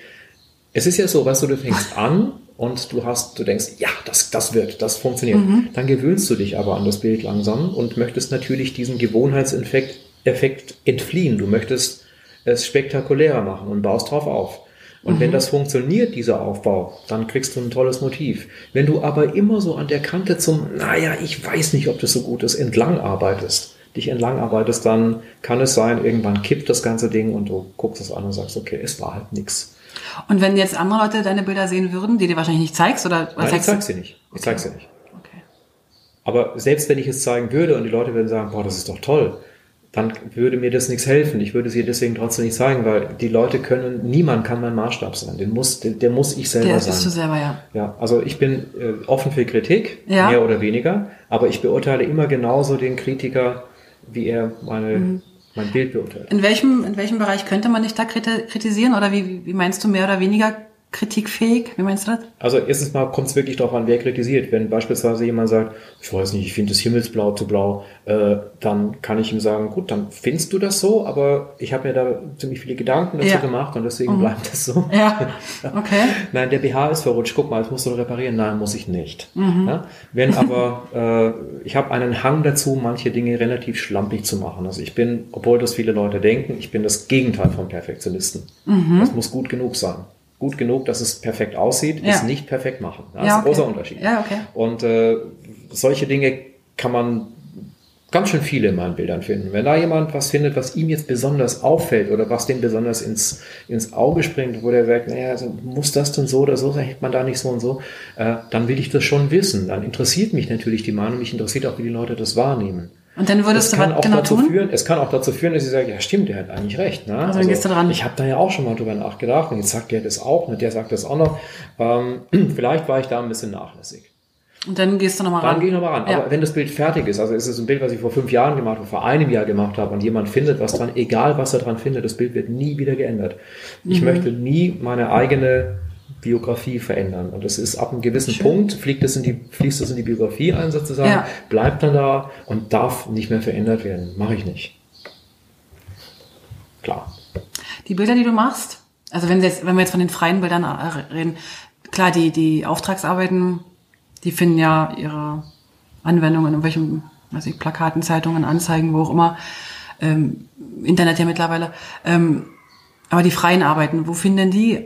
es ist ja so, weißt du, du fängst an und du hast, du denkst, ja, das, das wird, das funktioniert. Dann gewöhnst du dich aber an das Bild langsam und möchtest natürlich diesen Gewohnheitseffekt Effekt entfliehen. Du möchtest es spektakulärer machen und baust drauf auf. Und wenn das funktioniert, dieser Aufbau, dann kriegst du ein tolles Motiv. Wenn du aber immer so an der Kante zum, naja, ich weiß nicht, ob das so gut ist, entlang arbeitest, dich entlang arbeitest, dann kann es sein, irgendwann kippt das ganze Ding und du guckst es an und sagst, okay, es war halt nix. und wenn jetzt andere Leute deine Bilder sehen würden, die dir wahrscheinlich nicht zeigst, oder was Nein, ich zeigst du? zeig sie nicht. Ich zeig sie nicht. Okay. Aber selbst wenn ich es zeigen würde und die Leute würden sagen, boah, das ist doch toll, dann würde mir das nichts helfen. Ich würde sie deswegen trotzdem nicht zeigen, weil die Leute können, niemand kann mein Maßstab sein. Den muss, der, der muss ich selber Der sein. bist du selber, ja. Ja, also ich bin äh, offen für Kritik, Ja. mehr oder weniger, aber ich beurteile immer genauso den Kritiker, wie er meine, Mhm. mein Bild beurteilt. In welchem, in welchem Bereich könnte man dich da kriti- kritisieren, oder wie, wie meinst du mehr oder weniger kritikfähig? Wie meinst du das? Also erstens mal kommt es wirklich darauf an, wer kritisiert. Wenn beispielsweise jemand sagt, ich weiß nicht, ich finde das Himmelsblau zu blau, äh, dann kann ich ihm sagen, gut, dann findest du das so, aber ich habe mir da ziemlich viele Gedanken dazu Ja. gemacht und deswegen Mhm. bleibt das so. Ja, okay. Nein, der BH ist verrutscht. Guck mal, das musst du reparieren. Nein, muss ich nicht. Mhm. Ja? Wenn aber, äh, ich habe einen Hang dazu, manche Dinge relativ schlampig zu machen. Also ich bin, obwohl das viele Leute denken, ich bin das Gegenteil vom Perfektionisten. Mhm. Das muss gut genug sein. Gut genug, dass es perfekt aussieht, Ja. ist nicht perfekt machen. Das Ja, ist ein okay. großer Unterschied. Ja, okay. Und äh, solche Dinge kann man ganz schön viele in meinen Bildern finden. Wenn da jemand was findet, was ihm jetzt besonders auffällt oder was dem besonders ins, ins Auge springt, wo der sagt, naja, also muss das denn so oder so sein, hätte man da nicht so und so, äh, dann will ich das schon wissen. Dann interessiert mich natürlich die Meinung, mich interessiert auch, wie die Leute das wahrnehmen. Und dann würdest Es du kann, was auch genau dazu tun? führen, es kann auch dazu führen, dass sie sagen, ja stimmt, der hat eigentlich recht. Ne? Also dann gehst du dran. Ich habe da ja auch schon mal drüber nachgedacht und jetzt sagt der das auch und der sagt das auch noch. Ähm, vielleicht war ich da ein bisschen nachlässig. Und dann gehst du nochmal ran. Dann gehe ich nochmal ran. Ja. Aber wenn das Bild fertig ist, also es ist ein Bild, was ich vor fünf Jahren gemacht habe, vor einem Jahr gemacht habe und jemand findet was dran, egal was er dran findet, das Bild wird nie wieder geändert. Mhm. Ich möchte nie meine eigene Biografie verändern. Und das ist ab einem gewissen Punkt, fliegt es in die, fließt es in die Biografie ein sozusagen, Ja. bleibt dann da und darf nicht mehr verändert werden. Mache ich nicht. Klar. Die Bilder, die du machst, also wenn, jetzt, wenn wir jetzt von den freien Bildern äh, reden, klar, die, die Auftragsarbeiten, die finden ja ihre Anwendung in irgendwelchen, weiß ich, Plakaten, Zeitungen, Anzeigen, wo auch immer, ähm, Internet ja mittlerweile. Ähm, aber die freien Arbeiten, wo finden denn die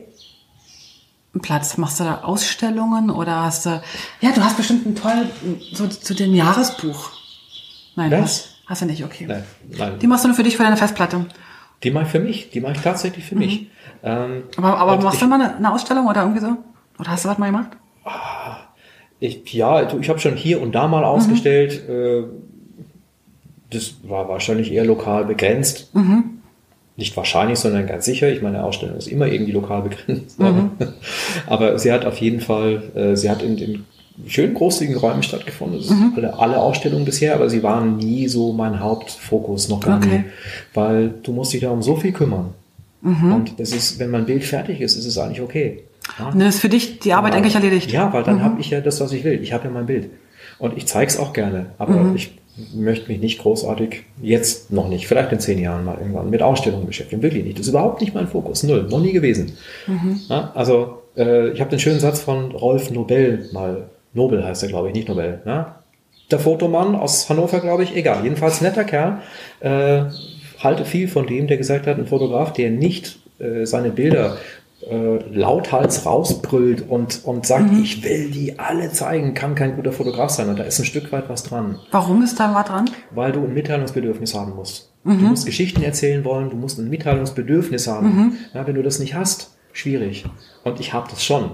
Platz? Machst du da Ausstellungen oder hast du, ja, du hast bestimmt einen tollen, so zu dem Jahresbuch. Nein, Was? hast, hast du nicht, okay. Nein, nein. Die machst du nur für dich, für deine Festplatte. Die mache ich für mich. Die mache ich tatsächlich für mich. Ähm, Aber, aber machst ich- du mal eine, eine Ausstellung oder irgendwie so? Oder hast du was mal gemacht? Ich, ja, ich habe schon hier und da mal ausgestellt. Äh, das war wahrscheinlich eher lokal begrenzt. Nicht wahrscheinlich, sondern ganz sicher. Ich meine, Ausstellung ist immer irgendwie lokal begrenzt. Aber sie hat auf jeden Fall, äh, sie hat in den schönen großzügigen Räumen stattgefunden. Das sind alle, alle Ausstellungen bisher, aber sie waren nie so mein Hauptfokus, noch gar Okay. nie. Weil du musst dich da um so viel kümmern. Und das ist, wenn mein Bild fertig ist, ist es eigentlich okay. Ja? Und dann ist für dich die Arbeit eigentlich erledigt. Ja, weil dann habe ich ja das, was ich will. Ich habe ja mein Bild. Und ich zeige es auch gerne. Aber ich möchte mich nicht großartig, jetzt noch nicht, vielleicht in zehn Jahren mal irgendwann mit Ausstellungen beschäftigen. Wirklich nicht. Das ist überhaupt nicht mein Fokus. Null. Noch nie gewesen. Ja, also, äh, ich habe den schönen Satz von Rolf Nobel mal, Nobel heißt er, glaube ich, nicht Nobel. Ne? Der Fotomann aus Hannover, glaube ich, egal. Jedenfalls netter Kerl. Äh, halte viel von dem, der gesagt hat, ein Fotograf, der nicht äh, seine Bilder äh, lauthals rausbrüllt und, und sagt, ich will die alle zeigen, kann kein guter Fotograf sein. Und da ist ein Stück weit was dran Warum ist da was dran? weil du ein Mitteilungsbedürfnis haben musst. Du musst Geschichten erzählen wollen, du musst ein Mitteilungsbedürfnis haben. Ja, wenn du das nicht hast, schwierig. Und ich habe das schon.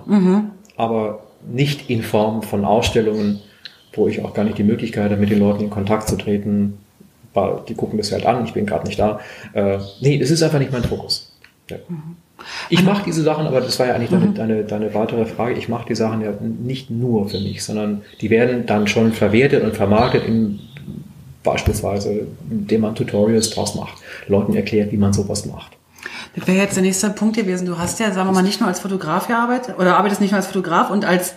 Aber nicht in Form von Ausstellungen, wo ich auch gar nicht die Möglichkeit habe, mit den Leuten in Kontakt zu treten. Weil die gucken das halt an, ich bin gerade nicht da. Äh, nee, das ist einfach nicht mein Fokus. Ja. Ich mache diese Sachen, aber das war ja eigentlich deine, deine, deine weitere Frage. Ich mache die Sachen ja nicht nur für mich, sondern die werden dann schon verwertet und vermarktet in beispielsweise, indem man Tutorials draus macht, Leuten erklärt, wie man sowas macht. Das wäre jetzt der nächste Punkt gewesen. Du hast ja, sagen wir mal, nicht nur als Fotograf gearbeitet oder arbeitest nicht nur als Fotograf und als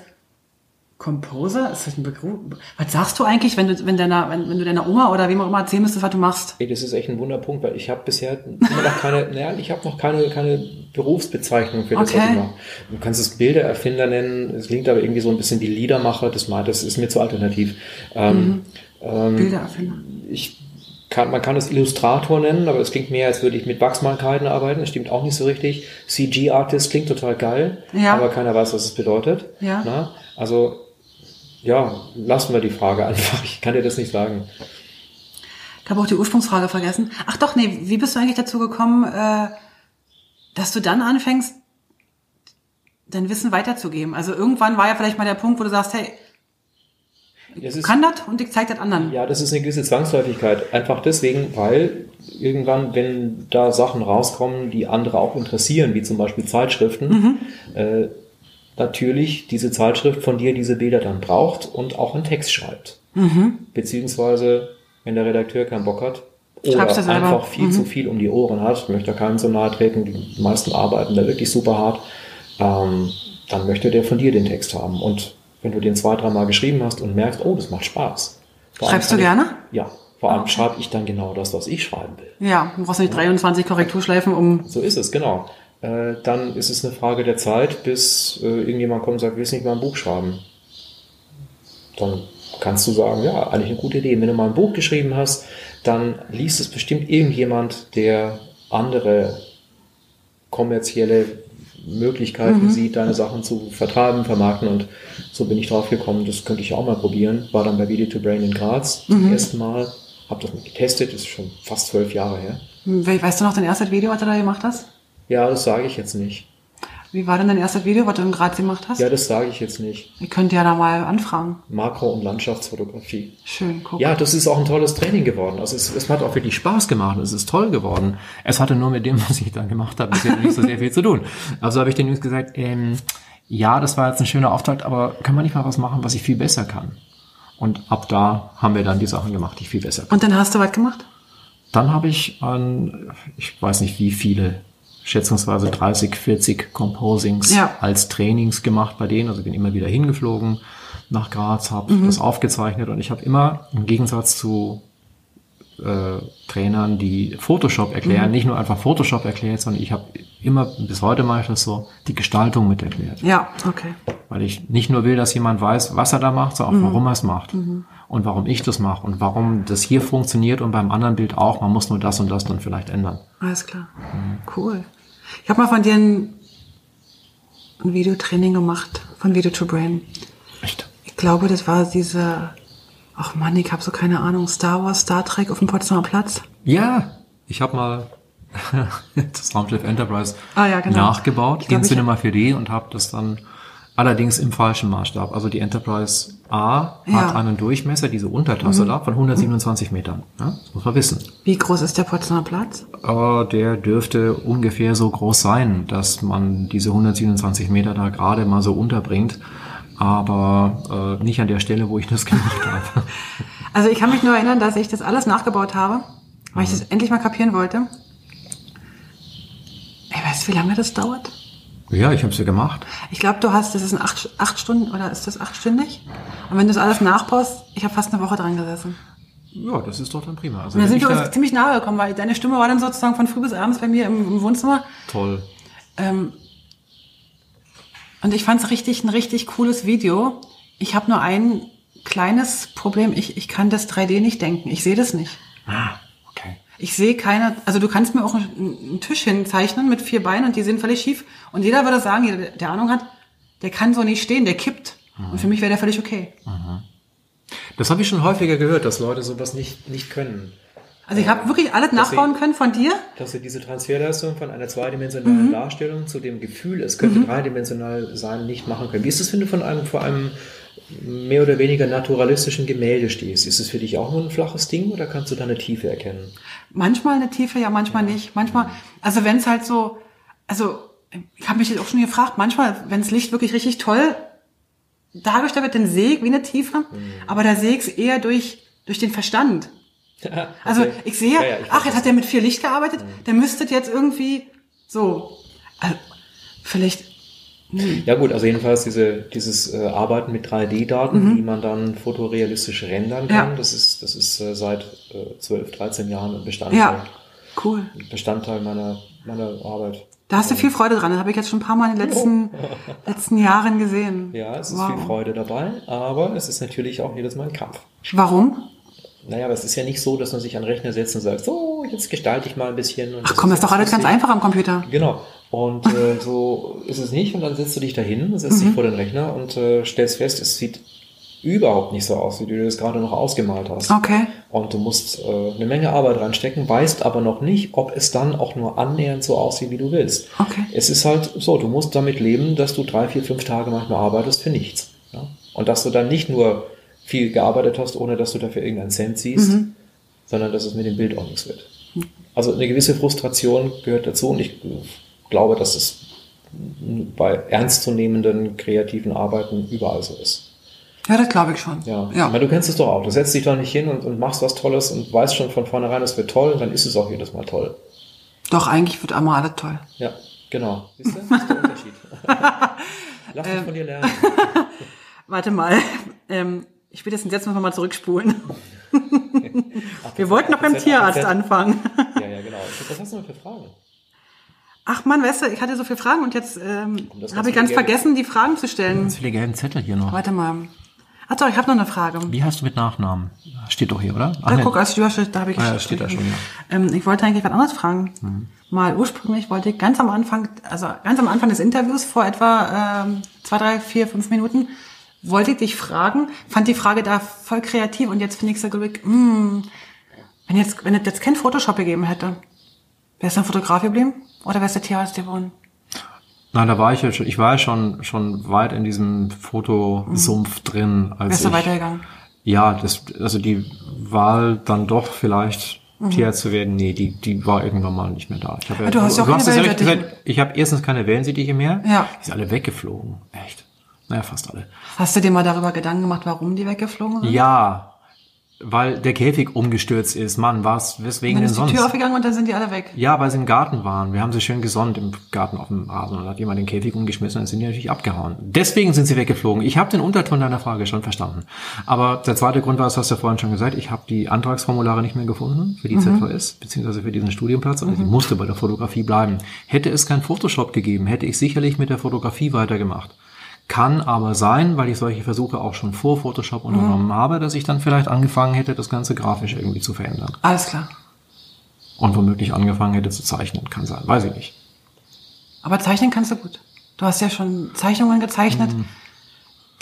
Composer. Ist das ein Begriff? Was sagst du eigentlich, wenn du, wenn deiner, wenn, wenn du deiner Oma oder wem auch immer erzählen müsstest, was du machst? Ey, das ist echt ein Wunderpunkt, weil ich habe bisher immer noch keine, naja, ich habe noch keine, keine Berufsbezeichnung für das, was Okay. ich mache. Du kannst es Bildererfinder nennen, es klingt aber irgendwie so ein bisschen wie Liedermacher, das, mal, das ist mir zu alternativ. Ähm, ähm, Bildererfinder. ich kann, man kann es Illustrator nennen, aber es klingt mehr, als würde ich mit Wachsmalkreiden arbeiten. Das stimmt auch nicht so richtig. CG-Artist klingt total geil, Ja. aber keiner weiß, was es bedeutet. Ja. Na? Also, ja, lassen wir die Frage einfach. Ich kann dir das nicht sagen. Ich habe auch die Ursprungsfrage vergessen. Ach doch, nee, wie bist du eigentlich dazu gekommen, äh, dass du dann anfängst, dein Wissen weiterzugeben? Also irgendwann war ja vielleicht mal der Punkt, wo du sagst, hey, ich ist, kann das und ich zeig das anderen. ja, das ist eine gewisse Zwangsläufigkeit. Einfach deswegen, weil irgendwann, wenn da Sachen rauskommen, die andere auch interessieren, wie zum Beispiel Zeitschriften, äh, natürlich diese Zeitschrift von dir diese Bilder dann braucht und auch einen Text schreibt. Beziehungsweise, wenn der Redakteur keinen Bock hat oder einfach viel zu viel um die Ohren hat, möchte da keinem so nahe treten, die meisten arbeiten da wirklich super hart, ähm, dann möchte der von dir den Text haben. Und wenn du den zwei, dreimal geschrieben hast und merkst, oh, das macht Spaß. Vor Schreibst du kann ich- gerne? Ja, vor allem schreibe ich dann genau das, was ich schreiben will. Ja, du brauchst nicht 23 Korrekturschleifen, um. So ist es, genau. Äh, dann ist es eine Frage der Zeit, bis äh, irgendjemand kommt und sagt, willst du nicht mal ein Buch schreiben? Dann kannst du sagen, ja, eigentlich eine gute Idee. Wenn du mal ein Buch geschrieben hast, dann liest es bestimmt irgendjemand, der andere kommerzielle Möglichkeiten sieht, deine Sachen zu vertreiben, vermarkten und so bin ich drauf gekommen, das könnte ich auch mal probieren. War dann bei Video to Brain in Graz zum ersten Mal, habe das mal getestet, das ist schon fast zwölf Jahre her. We- Weißt du noch dein erstes Video, was du da gemacht hast? Ja, das sage ich jetzt nicht. Wie war denn dein erstes Video, was du in Graz gemacht hast? Ja, das sage ich jetzt nicht. Ihr könnt ja da mal anfragen. Makro- und Landschaftsfotografie. Schön, guck. Ja, das ist auch ein tolles Training geworden. Also es, es hat auch wirklich Spaß gemacht. Es ist toll geworden. Es hatte nur mit dem, was ich dann gemacht habe, bisher nicht so sehr viel zu tun. Also habe ich den Jungs gesagt, ähm, ja, das war jetzt ein schöner Auftrag, aber können wir nicht mal was machen, was ich viel besser kann? Und ab da haben wir dann die Sachen gemacht, die ich viel besser kann. Und dann hast du was gemacht? Dann habe ich an, ich weiß nicht wie viele, schätzungsweise 30, 40 Composings Ja. als Trainings gemacht bei denen. Also bin immer wieder hingeflogen nach Graz, habe das aufgezeichnet und ich habe immer im Gegensatz zu äh, Trainern, die Photoshop erklären, nicht nur einfach Photoshop erklärt, sondern ich habe immer, bis heute mache ich das so, die Gestaltung mit erklärt. Ja, okay. Weil ich nicht nur will, dass jemand weiß, was er da macht, sondern auch warum er es macht. Und warum ich das mache und warum das hier funktioniert und beim anderen Bild auch. Man muss nur das und das dann vielleicht ändern. Alles klar. Cool. Ich habe mal von dir ein, ein Videotraining gemacht, von Video to Brain. Echt? Ich glaube, das war diese, ach Mann, ich habe so keine Ahnung, Star Wars, Star Trek auf dem Potsdamer Platz. Ja, ich habe mal das Raumschiff Enterprise Ah, ja, genau. nachgebaut glaub, in Cinema 4D und habe das dann allerdings im falschen Maßstab. Also die Enterprise A Ja. Mhm. hat einen Durchmesser, diese Untertasse da, von 127 Metern. Ja, das muss man wissen. Wie groß ist der Potsdamer Platz? Äh, der dürfte ungefähr so groß sein, dass man diese 127 Meter da gerade mal so unterbringt. Aber äh, nicht an der Stelle, wo ich das gemacht habe. Also ich kann mich nur erinnern, dass ich das alles nachgebaut habe, weil ich das endlich mal kapieren wollte. Weißt du, wie lange das dauert? ja, ich habe es ja gemacht. Ich glaube, du hast, das ist ein acht, acht Stunden oder ist das achtstündig? Und wenn du das alles nachbaust, ich habe fast eine Woche dran gesessen. Ja, das ist doch dann prima. Also Und da wenn sind ich wir da- uns ziemlich nahe gekommen, weil deine Stimme war dann sozusagen von früh bis abends bei mir im, im Wohnzimmer. toll. Ähm, und ich fand es richtig, ein richtig cooles Video. Ich habe nur ein kleines Problem. Ich, ich kann das 3D nicht denken. Ich sehe das nicht. Ah, okay. Ich sehe keine, also du kannst mir auch einen, Tisch hinzeichnen mit vier Beinen und die sind völlig schief. Und jeder würde sagen, jeder, der Ahnung hat, der kann so nicht stehen, der kippt. Und für mich wäre der völlig okay. Das habe ich schon häufiger gehört, dass Leute sowas nicht, nicht können. Also ich habe wirklich alles nachbauen können von dir. Dass sie diese Transferleistung von einer zweidimensionalen Mhm. Darstellung zu dem Gefühl, es könnte dreidimensional sein, nicht machen können. Wie ist es, wenn du von einem, vor einem mehr oder weniger naturalistischen Gemälde stehst? Ist es für dich auch nur ein flaches Ding oder kannst du da eine Tiefe erkennen? Manchmal eine Tiefe, ja, manchmal nicht. Manchmal, also wenn es halt so, also ich habe mich jetzt auch schon gefragt, manchmal, wenn das Licht wirklich richtig toll dargestellt wird, dann sehe ich wie eine Tiefe, Mhm. aber da sehe ich es eher durch, durch den Verstand. Also Okay. ich sehe, Ja, ja, ich ach, jetzt hat er mit viel Licht gearbeitet, der müsste jetzt irgendwie so. Also, vielleicht, Ja gut, also jedenfalls diese, dieses äh, Arbeiten mit 3D-Daten, die man dann fotorealistisch rendern kann, Mhm. Das ist, das ist äh, seit äh, 12, 13 Jahren ein Bestandteil, ja, cool. Bestandteil meiner, meiner Arbeit. Da hast du viel Freude dran. Das habe ich jetzt schon ein paar Mal in den letzten, letzten Jahren gesehen. Ja, es ist Wow. viel Freude dabei, aber es ist natürlich auch jedes Mal ein Kampf. Warum? Naja, aber es ist ja nicht so, dass man sich an den Rechner setzt und sagt, so, jetzt gestalte ich mal ein bisschen. Und Ach komm, das ist doch alles ganz einfach am Computer. Genau. Und äh, so ist es nicht. Und dann setzt du dich dahin, setzt Mhm. dich vor den Rechner und äh, stellst fest, es sieht überhaupt nicht so aus, wie du das gerade noch ausgemalt hast. Okay. Und du musst äh, eine Menge Arbeit reinstecken, weißt aber noch nicht, ob es dann auch nur annähernd so aussieht, wie du willst. Okay. Es ist halt so, du musst damit leben, dass du drei, vier, fünf Tage manchmal arbeitest für nichts. Ja? Und dass du dann nicht nur viel gearbeitet hast, ohne dass du dafür irgendeinen Cent siehst, Mhm. sondern dass es mit dem Bild auch nichts wird. Also eine gewisse Frustration gehört dazu und ich glaube, dass es bei ernstzunehmenden kreativen Arbeiten überall so ist. Ja, das glaube ich schon. Ja. ja. Meine, du kennst es doch auch. Du setzt dich doch nicht hin und, und machst was Tolles und weißt schon von vornherein, es wird toll und dann ist es auch jedes Mal toll. Doch, eigentlich wird einmal alles toll. Ja, genau. Siehst du? Das ist der Unterschied. Lass mich von dir lernen. Warte mal. Ähm, ich will das jetzt noch mal zurückspulen. Wir wollten noch beim Tierarzt anfangen. Ja, ja, genau. Was hast du noch für Fragen? Ach man, weißt du, ich hatte so viele Fragen und jetzt ähm, habe ich ganz vergessen, die Fragen zu stellen. Ganz viele gelben Zettel hier noch. Warte mal. Ach doch, ich habe noch eine Frage. Wie heißt du mit Nachnamen? Steht doch hier, oder? Ach, Da, nee. guck, als du hast, da habe ich Ah, ja, steht da schon, ja. ähm, Ich wollte eigentlich was anderes fragen. Mhm. Mal ursprünglich wollte ich ganz am Anfang, also ganz am Anfang des Interviews vor etwa ähm, zwei, drei, vier, fünf Minuten, wollte ich dich fragen, fand die Frage da voll kreativ und jetzt finde ich so glücklich, mm, wenn jetzt, wenn es jetzt kein Photoshop gegeben hätte, wäre es dann Fotograf geblieben? Oder es der Tierarzt geworden? Nein, da war ich ja schon, ich war ja schon, schon weit in diesem Fotosumpf drin, als Wärst du weitergegangen? ja, das, also die Wahl dann doch vielleicht Mhm. Tierarzt zu werden, nee, die, die war irgendwann mal nicht mehr da. Ich habe ja, du hast ja auch keine es ja recht Wellensittiche. gesagt, ich habe erstens keine Wellensittiche mehr. Ja. Die sind alle weggeflogen. Echt. Naja, fast alle. Hast du dir mal darüber Gedanken gemacht, warum die weggeflogen sind? Ja, weil der Käfig umgestürzt ist. Mann, was, weswegen Dann denn ist die sonst? Tür aufgegangen und dann sind die alle weg. Ja, weil sie im Garten waren. Wir haben sie schön gesonnt im Garten auf dem Rasen und hat jemand den Käfig umgeschmissen und dann sind die natürlich abgehauen. Deswegen sind sie weggeflogen. Ich habe den Unterton deiner Frage schon verstanden. Aber der zweite Grund war, das hast du ja vorhin schon gesagt, ich habe die Antragsformulare nicht mehr gefunden für die ZVS, beziehungsweise für diesen Studienplatz. Also ich musste bei der Fotografie bleiben. Hätte es kein Photoshop gegeben, hätte ich sicherlich mit der Fotografie weitergemacht. Kann aber sein, weil ich solche Versuche auch schon vor Photoshop unternommen habe, dass ich dann vielleicht angefangen hätte, das Ganze grafisch irgendwie zu verändern. Alles klar. Und womöglich angefangen hätte zu zeichnen. Kann sein, weiß ich nicht. Aber zeichnen kannst du gut. Du hast ja schon Zeichnungen gezeichnet, Mhm.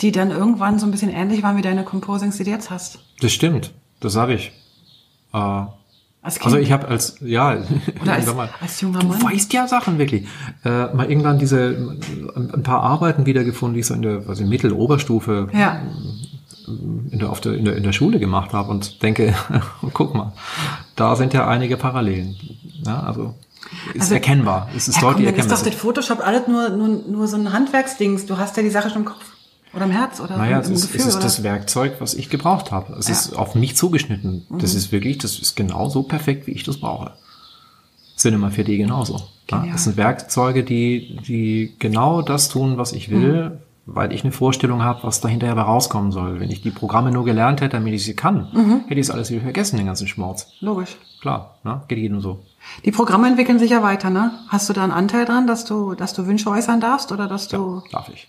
die dann irgendwann so ein bisschen ähnlich waren wie deine Composings, die du jetzt hast. Das stimmt, das habe ich. Äh, Als Kind. also ich habe als, ja, Oder als, mal- als junger du Mann. weißt ja Sachen wirklich. Äh, mal irgendwann diese, ein, paar Arbeiten wiedergefunden, die ich so in der, also Mittel-Oberstufe Ja. in der, auf der, in der, in der Schule gemacht habe und denke, guck mal, da sind ja einige Parallelen. Ja, also ist Also- erkennbar, es ist Ja, komm, deutlich ist erkennbar. doch das Photoshop alles nur, nur, nur so ein Handwerksdings. Du hast ja die Sache schon im Kopf. Oder im Herz oder Naja, im, es im ist, Gefühl. es ist das Werkzeug, was ich gebraucht habe. Es Ja. Mhm. ist auf mich zugeschnitten. Das ist wirklich, das ist genau so perfekt, wie ich das brauche. Cinema 4D genauso. Ja, das sind Werkzeuge, die, die genau das tun, was ich will, Mhm. weil ich eine Vorstellung habe, was da hinterher rauskommen soll. Wenn ich die Programme nur gelernt hätte, damit ich sie kann, Mhm. hätte ich es alles wieder vergessen, den ganzen Schmorz. Logisch. Klar, ne? geht jedem so. Die Programme entwickeln sich ja weiter, ne? Hast du da einen Anteil dran, dass du, dass du Wünsche äußern darfst oder dass du, Darf ich.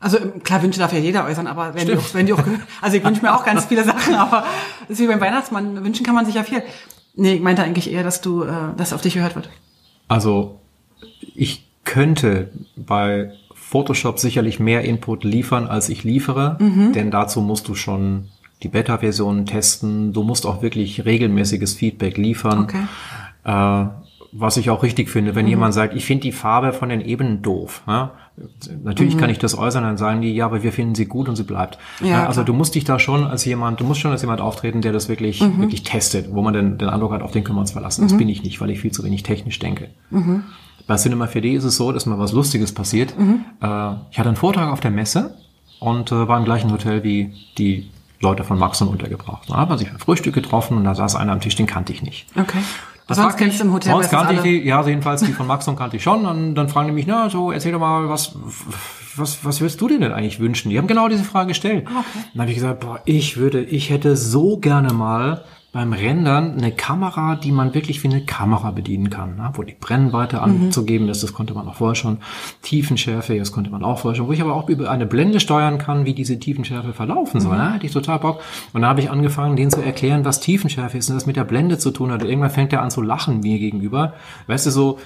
Also klar, Wünsche darf ja jeder äußern, aber wenn die, auch, wenn die auch, also ich wünsche mir auch ganz viele Sachen, aber ist wie beim Weihnachtsmann, wünschen kann man sich ja viel. Nee, ich meinte eigentlich eher, dass du, äh, dass auf dich gehört wird. Also ich könnte bei Photoshop sicherlich mehr Input liefern, als ich liefere, Mhm. denn dazu musst du schon die Beta-Versionen testen. Du musst auch wirklich regelmäßiges Feedback liefern. Okay. Äh, was ich auch richtig finde, Mhm. wenn jemand sagt, ich finde die Farbe von den Ebenen doof. Ja? Natürlich Mhm. kann ich das äußern, dann sagen die, ja, aber wir finden sie gut und sie bleibt. Ja, also klar. du musst dich da schon als jemand, du musst schon als jemand auftreten, der das wirklich, Mhm. wirklich testet, wo man den, den Eindruck hat, auf den können wir uns verlassen. Das bin ich nicht, weil ich viel zu wenig technisch denke. Mhm. Bei Cinema 4D ist es so, dass mal was Lustiges passiert. Mhm. Äh, ich hatte einen Vortrag auf der Messe und äh, war im gleichen Hotel wie die Leute von Maxon untergebracht. Da haben wir sich beim Frühstück getroffen und da saß einer am Tisch, den kannte ich nicht. Okay. Das Sonst kennst du im Hotel Sonst kannte ich die, ja, jedenfalls die von Maxon kannte ich schon. Und dann fragen die mich, na, so, erzähl doch mal, was, was, was würdest du dir denn eigentlich wünschen? Die haben genau diese Frage gestellt. Ah, Okay. Dann habe ich gesagt, boah, ich würde, ich hätte so gerne mal beim Rendern eine Kamera, die man wirklich wie eine Kamera bedienen kann, ne? wo die Brennweite anzugeben ist, das konnte man auch vorher schon. Tiefenschärfe, das konnte man auch vorher schon, wo ich aber auch über eine Blende steuern kann, wie diese Tiefenschärfe verlaufen soll. Ne? Hätte ich total Bock. Und da habe ich angefangen, denen zu erklären, was Tiefenschärfe ist und das mit der Blende zu tun hat. Und irgendwann fängt er an zu lachen mir gegenüber. Weißt du, so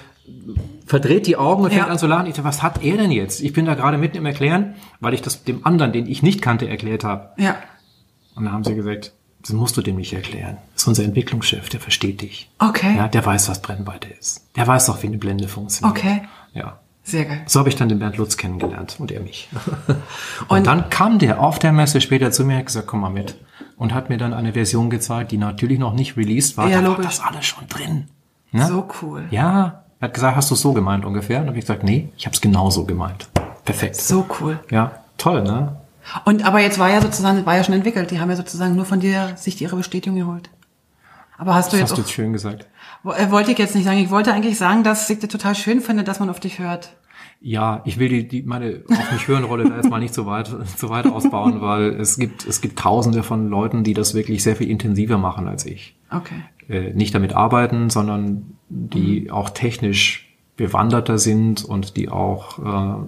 verdreht die Augen und fängt Ja. an zu lachen. Ich dachte, was hat er denn jetzt? Ich bin da gerade mitten im Erklären, weil ich das dem anderen, den ich nicht kannte, erklärt habe. Ja. Und dann haben sie gesagt, das musst du dem nicht erklären. Das ist unser Entwicklungschef, der versteht dich. Okay. Ja, der weiß, was Brennweite ist. Der weiß doch, wie eine Blende funktioniert. Okay. Ja. Sehr geil. So habe ich dann den Bernd Lutz kennengelernt und er mich. und, Und- dann kam der auf der Messe später zu mir und hat gesagt, komm mal mit. Und hat mir dann eine Version gezeigt, die natürlich noch nicht released war. Ja, da war das alles schon drin. Ne? So cool. Ja, er hat gesagt, hast du es so gemeint ungefähr? Und habe ich gesagt, nee, ich habe es genau so gemeint. Perfekt. So cool. Ja, toll, ne? Und aber jetzt war ja sozusagen, war ja schon entwickelt. Die haben ja sozusagen nur von dir sich ihre Bestätigung geholt. Aber hast du Das jetzt hast du auch, jetzt schön gesagt. Äh, wollte ich jetzt nicht sagen. Ich wollte eigentlich sagen, dass ich das total schön finde, dass man auf dich hört. Ja, ich will die, die meine auf mich hören Rolle da jetzt mal nicht so weit so weit ausbauen, weil es gibt es gibt Tausende von Leuten, die das wirklich sehr viel intensiver machen als ich. Okay. Äh, nicht damit arbeiten, sondern die auch technisch bewanderter sind und die auch äh,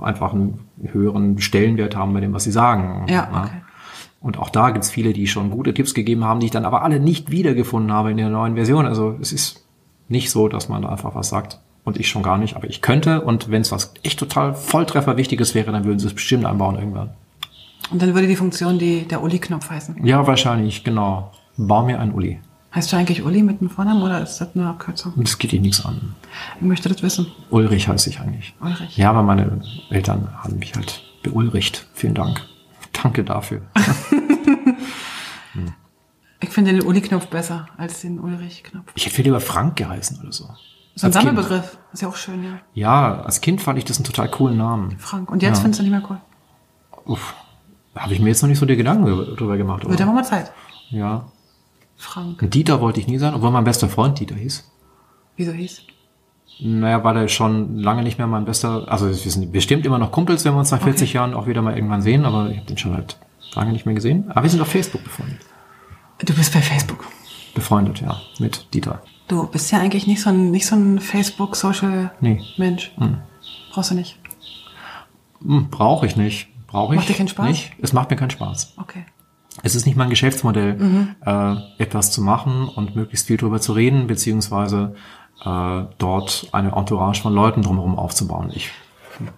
einfach einen höheren Stellenwert haben bei dem, was sie sagen. Ja, okay. Und auch da gibt's viele, die schon gute Tipps gegeben haben, die ich dann aber alle nicht wiedergefunden habe in der neuen Version. Also es ist nicht so, dass man da einfach was sagt. Und ich schon gar nicht. Aber ich könnte. Und wenn es was echt total Volltreffer Wichtiges wäre, dann würden sie es bestimmt einbauen irgendwann. Und dann würde die Funktion die, der Uli-Knopf heißen. Ja, wahrscheinlich, genau. Bau mir ein Uli. Heißt du eigentlich Uli mit dem Vornamen oder ist das eine Abkürzung? Und das geht dich nichts an. Ich möchte das wissen. Ulrich heiße ich eigentlich. Ulrich. Ja, aber meine Eltern haben mich halt beulricht. Vielen Dank. Danke dafür. Ich finde den Uli-Knopf besser als den Ulrich-Knopf. Ich hätte viel lieber Frank geheißen oder so. So ein. Sammelbegriff. Ist ja auch schön, ja. Ja, als Kind fand ich das einen total coolen Namen. Frank. Und jetzt Ja. findest du nicht mehr cool. Uff. Habe ich mir jetzt noch nicht so die Gedanken drüber- gemacht. Wird aber mal Zeit. ja. Frank. Dieter wollte ich nie sein, obwohl mein bester Freund Dieter hieß. Wieso hieß? Naja, weil er schon lange nicht mehr mein bester, also wir sind bestimmt immer noch Kumpels, wenn wir uns nach 40 Jahren auch wieder mal irgendwann sehen, aber ich habe den schon halt lange nicht mehr gesehen. Aber wir sind auf Facebook befreundet. Du bist bei Facebook. Befreundet, ja, mit Dieter. Du bist ja eigentlich nicht so ein, nicht so ein Facebook-Social-Mensch. Nee. Brauchst du nicht. Hm, Brauche ich nicht. Brauche ich Macht dir keinen Spaß? nicht. Es macht mir keinen Spaß. Okay. Es ist nicht mein Geschäftsmodell, Mhm. äh, etwas zu machen und möglichst viel drüber zu reden, beziehungsweise äh, dort eine Entourage von Leuten drumherum aufzubauen. Ich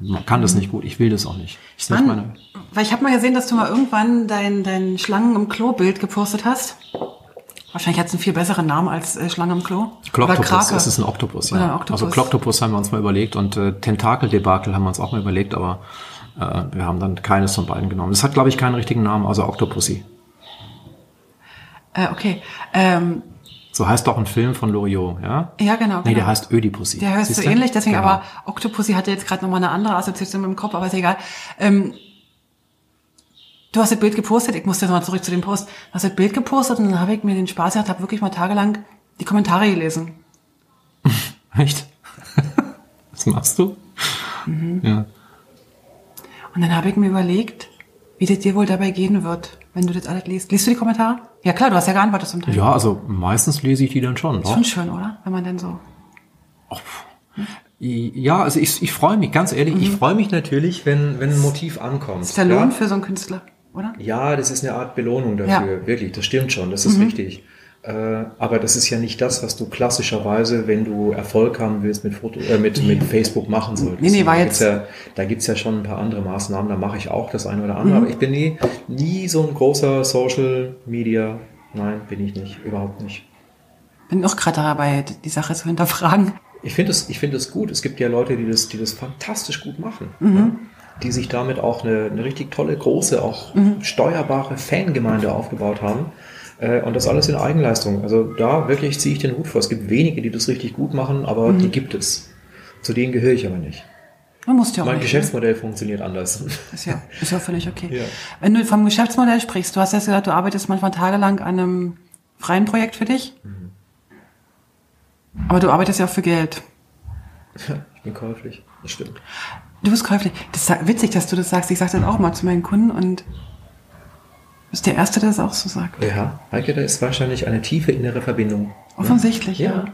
man kann das nicht gut, ich will das auch nicht. Das ist nicht meine, Mann, weil ich habe mal gesehen, dass du mal irgendwann dein, dein Schlangen im Klo-Bild gepostet hast. Wahrscheinlich hat es einen viel besseren Namen als äh, Schlange im Klo. Kloktopus, es ist ein Oktopus, ja. Ein Oktopus. Also Kloktopus haben wir uns mal überlegt und äh, Tentakeldebakel haben wir uns auch mal überlegt, aber äh, wir haben dann keines von beiden genommen. Es hat, glaube ich, keinen richtigen Namen, also Octopussy. Äh, okay. Ähm, So heißt doch ein Film von Loriot, ja? ja, genau. Nee, genau. der heißt Ödipussy. Der heißt so Siehste? ähnlich, deswegen Genau. aber Octopussy hatte jetzt gerade nochmal eine andere Assoziation im Kopf, aber ist egal. Ähm, du hast das Bild gepostet, ich musste jetzt mal zurück zu dem Post. Du hast das Bild gepostet und dann habe ich mir den Spaß gehabt, habe wirklich mal tagelang die Kommentare gelesen. Echt? Was machst du? Mhm. Ja. Und dann habe ich mir überlegt, wie das dir wohl dabei gehen wird, wenn du das alles liest. Liest du die Kommentare? Ja klar, du hast ja geantwortet zum Teil. ja, also meistens lese ich die dann schon. Ist Doch. schon schön, oder? Wenn man dann so. Ja, also ich, ich freue mich, ganz ehrlich, ich freue mich natürlich, wenn, wenn ein Motiv ankommt. Mhm. Ist der Lohn ja? für so einen Künstler, oder? Ja, das ist eine Art Belohnung dafür, wirklich, das stimmt schon, das ist Mhm. richtig. Äh, aber das ist ja nicht das, was du klassischerweise, wenn du Erfolg haben willst, mit, Foto, äh, mit, mit Facebook machen solltest. Nee, nee, war da jetzt- Gibt's ja, da gibt's ja schon ein paar andere Maßnahmen, da mache ich auch das eine oder Mhm. andere. Aber ich bin nie, nie so ein großer Social Media, nein, bin ich nicht, überhaupt nicht. Bin noch gerade dabei, die Sache zu hinterfragen. Ich finde es, ich finde es gut. Es gibt ja Leute, die das, die das fantastisch gut machen. Mhm. Ne? Die sich damit auch eine, eine richtig tolle, große, auch Mhm. steuerbare Fangemeinde aufgebaut haben. Äh, Und das alles in Eigenleistung. Also da wirklich ziehe ich den Hut vor. Es gibt wenige, die das richtig gut machen, aber Mhm. die gibt es. Zu denen gehöre ich aber nicht. Man muss ja auch Mein nicht. Geschäftsmodell funktioniert anders. Ist ja, ist ja völlig okay. Ja. Wenn du vom Geschäftsmodell sprichst, du hast ja gesagt, du arbeitest manchmal tagelang an einem freien Projekt für dich. Mhm. Aber du arbeitest ja auch für Geld. Ich bin käuflich. Das stimmt. Du bist käuflich. Das ist witzig, dass du das sagst. Ich sage das auch mal zu meinen Kunden und bist der Erste, der das auch so sagt. Ja, Heike, da ist wahrscheinlich eine tiefe innere Verbindung. Offensichtlich, ja. Ja.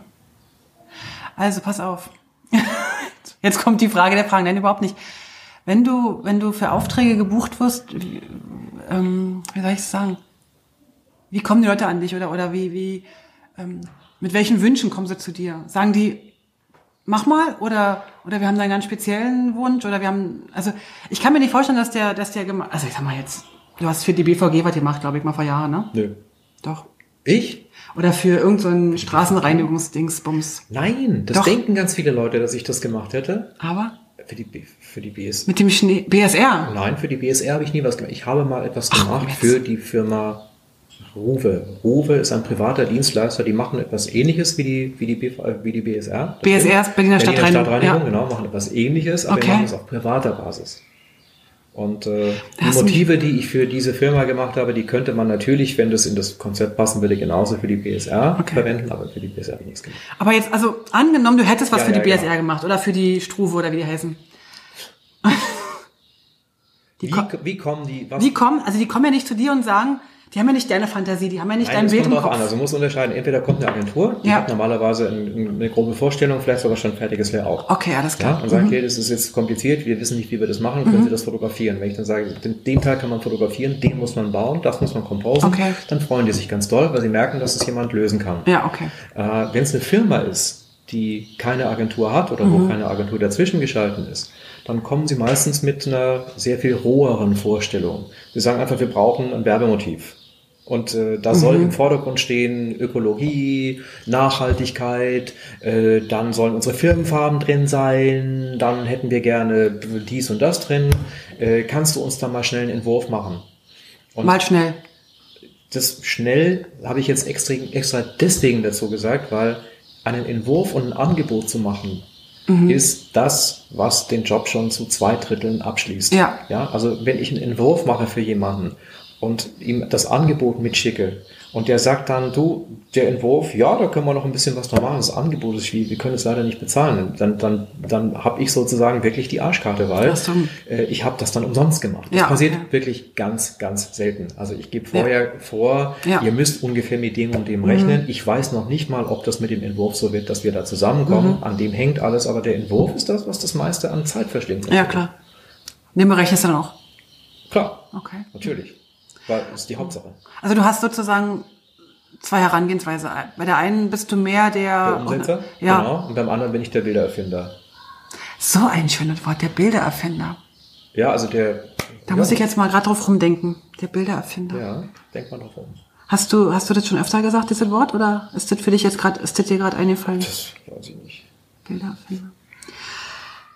Also pass auf. Jetzt kommt die Frage der Fragen. Nein, überhaupt nicht. Wenn du, wenn du für Aufträge gebucht wirst, wie, ähm, wie soll ich es sagen? Wie kommen die Leute an dich oder, oder wie, wie, ähm, mit welchen Wünschen kommen sie zu dir? Sagen die, mach mal oder, oder wir haben da einen ganz speziellen Wunsch oder wir haben, also ich kann mir nicht vorstellen, dass der, dass der, gema- also ich sag mal jetzt, du hast für die BVG was gemacht, glaube ich, mal vor Jahren, ne? Nö. Doch. Ich? Oder für irgendeinen so Straßenreinigungsdingsbums. Nein, das Doch. denken ganz viele Leute, dass ich das gemacht hätte. Aber Für die, B- für die BS. mit dem Schnee, BSR. Nein, für die BSR habe ich nie was gemacht. Ich habe mal etwas gemacht jetzt. für die Firma Ruwe. Ruwe ist ein privater Dienstleister, die machen etwas ähnliches wie die, wie die, BV, äh, wie die BSR. BSR ist Berliner Stadtreinigung, Stadtreinigung, ja. genau, machen etwas ähnliches, aber Okay. machen es auf privater Basis. Und äh, die Motive, die ich für diese Firma gemacht habe, die könnte man natürlich, wenn das in das Konzept passen würde, genauso für die BSR Okay. verwenden, aber für die BSR habe ich nichts gemacht. Aber jetzt, also angenommen, du hättest was Ja, für die ja, BSR genau. gemacht oder für die Struve oder wie die heißen. die, Wie, ko wie kommen die, was die kommen, also die kommen ja nicht zu dir und sagen, die haben ja nicht deine Fantasie, die haben ja nicht Nein, dein Bild kommt drauf an. Also man muss unterscheiden. Entweder kommt eine Agentur, die Ja. hat normalerweise ein, eine grobe Vorstellung, vielleicht sogar schon ein fertiges Layout. Okay, alles Ja, klar. und sagt, okay, das ist jetzt kompliziert, wir wissen nicht, wie wir das machen, können Sie das fotografieren? Wenn ich dann sage, den, den Teil kann man fotografieren, den muss man bauen, das muss man composen, Okay. dann freuen die sich ganz doll, weil sie merken, dass es jemand lösen kann. Ja, okay. Äh, Wenn es eine Firma ist, die keine Agentur hat oder Mhm. wo keine Agentur dazwischen geschalten ist, dann kommen sie meistens mit einer sehr viel roheren Vorstellung. Sie sagen einfach, wir brauchen ein Werbemotiv. Und äh, da soll im Vordergrund stehen Ökologie, Nachhaltigkeit, äh, dann sollen unsere Firmenfarben drin sein, dann hätten wir gerne dies und das drin. Äh, kannst du uns da mal schnell einen Entwurf machen? Und Mal schnell. das schnell habe ich jetzt extra, extra deswegen dazu gesagt, weil einen Entwurf und ein Angebot zu machen, Mhm. ist das, was den Job schon zu zwei Dritteln abschließt. Ja. ja. Also wenn ich einen Entwurf mache für jemanden und ihm das Angebot mitschicke und der sagt dann, du, der Entwurf, ja, da können wir noch ein bisschen was dran machen, das Angebot ist schwierig, wir können es leider nicht bezahlen, dann, dann, dann habe ich sozusagen wirklich die Arschkarte, weil äh, ich habe das dann umsonst gemacht. Das Ja, passiert okay. wirklich ganz, ganz selten. Also ich gebe Ja. vorher vor, Ja. Mhm. ihr müsst ungefähr mit dem und dem rechnen. Ich weiß noch nicht mal, ob das mit dem Entwurf so wird, dass wir da zusammenkommen. Mhm. An dem hängt alles, aber der Entwurf ist das, was das meiste an Zeit verschlingt. Ja, klar. Den berechnest du dann auch. Klar, Okay. natürlich. Das ist die Hauptsache. Also du hast sozusagen zwei Herangehensweise. Bei der einen bist du mehr der, Der Umsetzer, ja, genau. Und beim anderen bin ich der Bildererfinder. so ein schönes Wort, der Bildererfinder. Ja, also der. Da ja, muss ich jetzt mal gerade drauf rumdenken. Der Bildererfinder. Ja, denkt man drauf um. Hast du, hast du das schon öfter gesagt, dieses Wort, oder ist das für dich jetzt gerade, ist das dir gerade eingefallen? Das weiß ich nicht. Bildererfinder.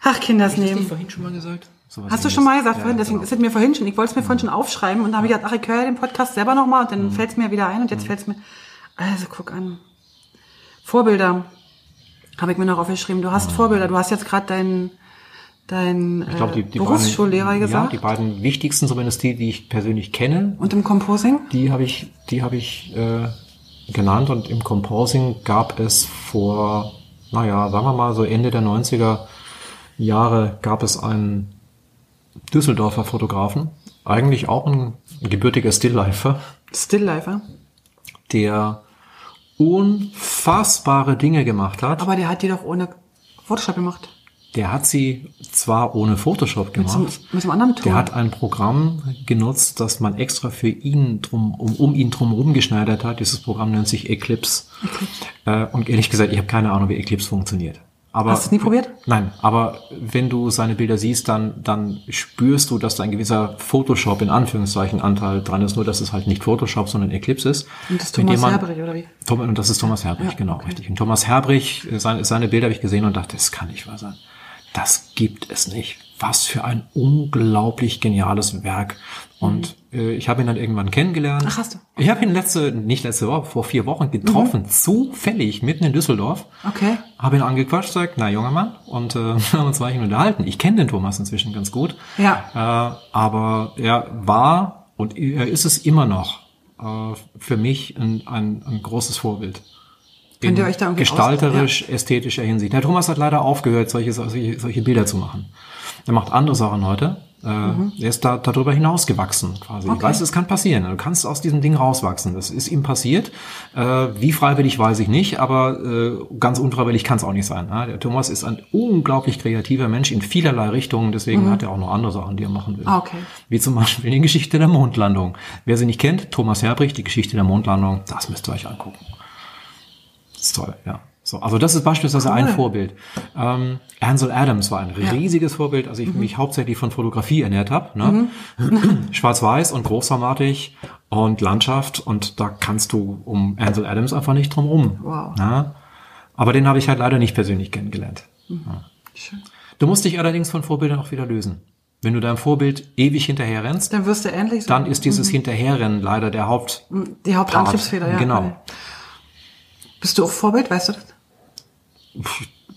Ach, Kinders nehmen. vorhin schon mal gesagt? Hast du schon mal gesagt, Ja, vorhin, deswegen genau. ist es mir vorhin schon, ich wollte es mir vorhin schon aufschreiben und dann habe ich gedacht, ach, ich höre ja den Podcast selber nochmal und dann Mhm. fällt es mir wieder ein und jetzt fällt es mir, also guck an. Vorbilder habe ich mir noch aufgeschrieben. Du hast Vorbilder, du hast jetzt gerade deinen dein, Ich glaube, die, äh, die Berufsschullehrer beiden, gesagt Ja, die beiden wichtigsten, zumindest die, die ich persönlich kenne, und im Composing. die habe ich, die habe ich äh, genannt und im Composing gab es vor, naja, sagen wir mal so Ende der 90er Jahre gab es einen Düsseldorfer Fotografen, eigentlich auch ein gebürtiger Stilllifer, Stilllifer. der unfassbare Dinge gemacht hat. Aber der hat die doch ohne Photoshop gemacht. Der hat sie zwar ohne Photoshop Mit, so, gemacht, mit so einem anderen Tool. Der hat ein Programm genutzt, das man extra für ihn drum, um, um ihn drumherum geschneidert hat. Dieses Programm nennt sich Eclipse. Äh, und ehrlich gesagt, ich habe keine Ahnung, wie Eclipse funktioniert. Aber, Hast du es nie probiert? Nein, aber wenn du seine Bilder siehst, dann, dann spürst du, dass da ein gewisser Photoshop in Anführungszeichen Anteil dran ist, nur dass es halt nicht Photoshop, sondern Eclipse ist. Und das dem Thomas man- Herbrich, oder wie? Tom- Und das ist Thomas Herbrich, Ja, genau, okay. richtig. Und Thomas Herbrich, äh, seine, seine Bilder habe ich gesehen und dachte, das kann nicht wahr sein. Das gibt es nicht. Was für ein unglaublich geniales Werk. Und äh, ich habe ihn dann irgendwann kennengelernt. Mhm. Ach, hast du? Ich habe ihn letzte, nicht letzte Woche, vor vier Wochen getroffen, zufällig, mitten in Düsseldorf. Okay. Habe ihn angequatscht, sagt, na junger Mann, und äh, haben uns weich unterhalten. Ich kenne den Thomas inzwischen ganz gut. Ja. Äh, aber er war und er ist es immer noch äh, für mich ein, ein, ein großes Vorbild. Könnt ihr In euch da irgendwie gestalterisch, ästhetischer Hinsicht. Der Thomas hat leider aufgehört, solche, solche, solche Bilder zu machen. Er macht andere Sachen heute. Äh, Er ist da darüber hinausgewachsen quasi. Mhm. Okay. Ich weiß, es kann passieren. Du kannst aus diesem Ding rauswachsen. Das ist ihm passiert. Äh, wie freiwillig weiß ich nicht, aber äh, ganz unfreiwillig kann es auch nicht sein. Ne? Der Thomas ist ein unglaublich kreativer Mensch in vielerlei Richtungen. Deswegen hat er auch noch andere Sachen, die er machen will. Mhm. Ah, okay. Wie zum Beispiel die Geschichte der Mondlandung. Wer sie nicht kennt, Thomas Herbrich, die Geschichte der Mondlandung, das müsst ihr euch angucken. Das ist toll, ja. So, also das ist beispielsweise ein Cool. Vorbild. Ähm, Ansel Adams war ein riesiges Vorbild, als ich Mhm. mich hauptsächlich von Fotografie ernährt habe. Ne? Schwarz-Weiß und großformatig und Landschaft und da kannst du um Ansel Adams einfach nicht drum rum. Wow. Ne? Aber den habe ich halt leider nicht persönlich kennengelernt. Schön. Du musst dich allerdings von Vorbildern auch wieder lösen. Wenn du deinem Vorbild ewig hinterher rennst, Dann wirst du ähnlich dann ist dieses Hinterherrennen leider der Haupt. die Hauptantriebsfeder, ja. Genau. Bist du auch Vorbild, weißt du das?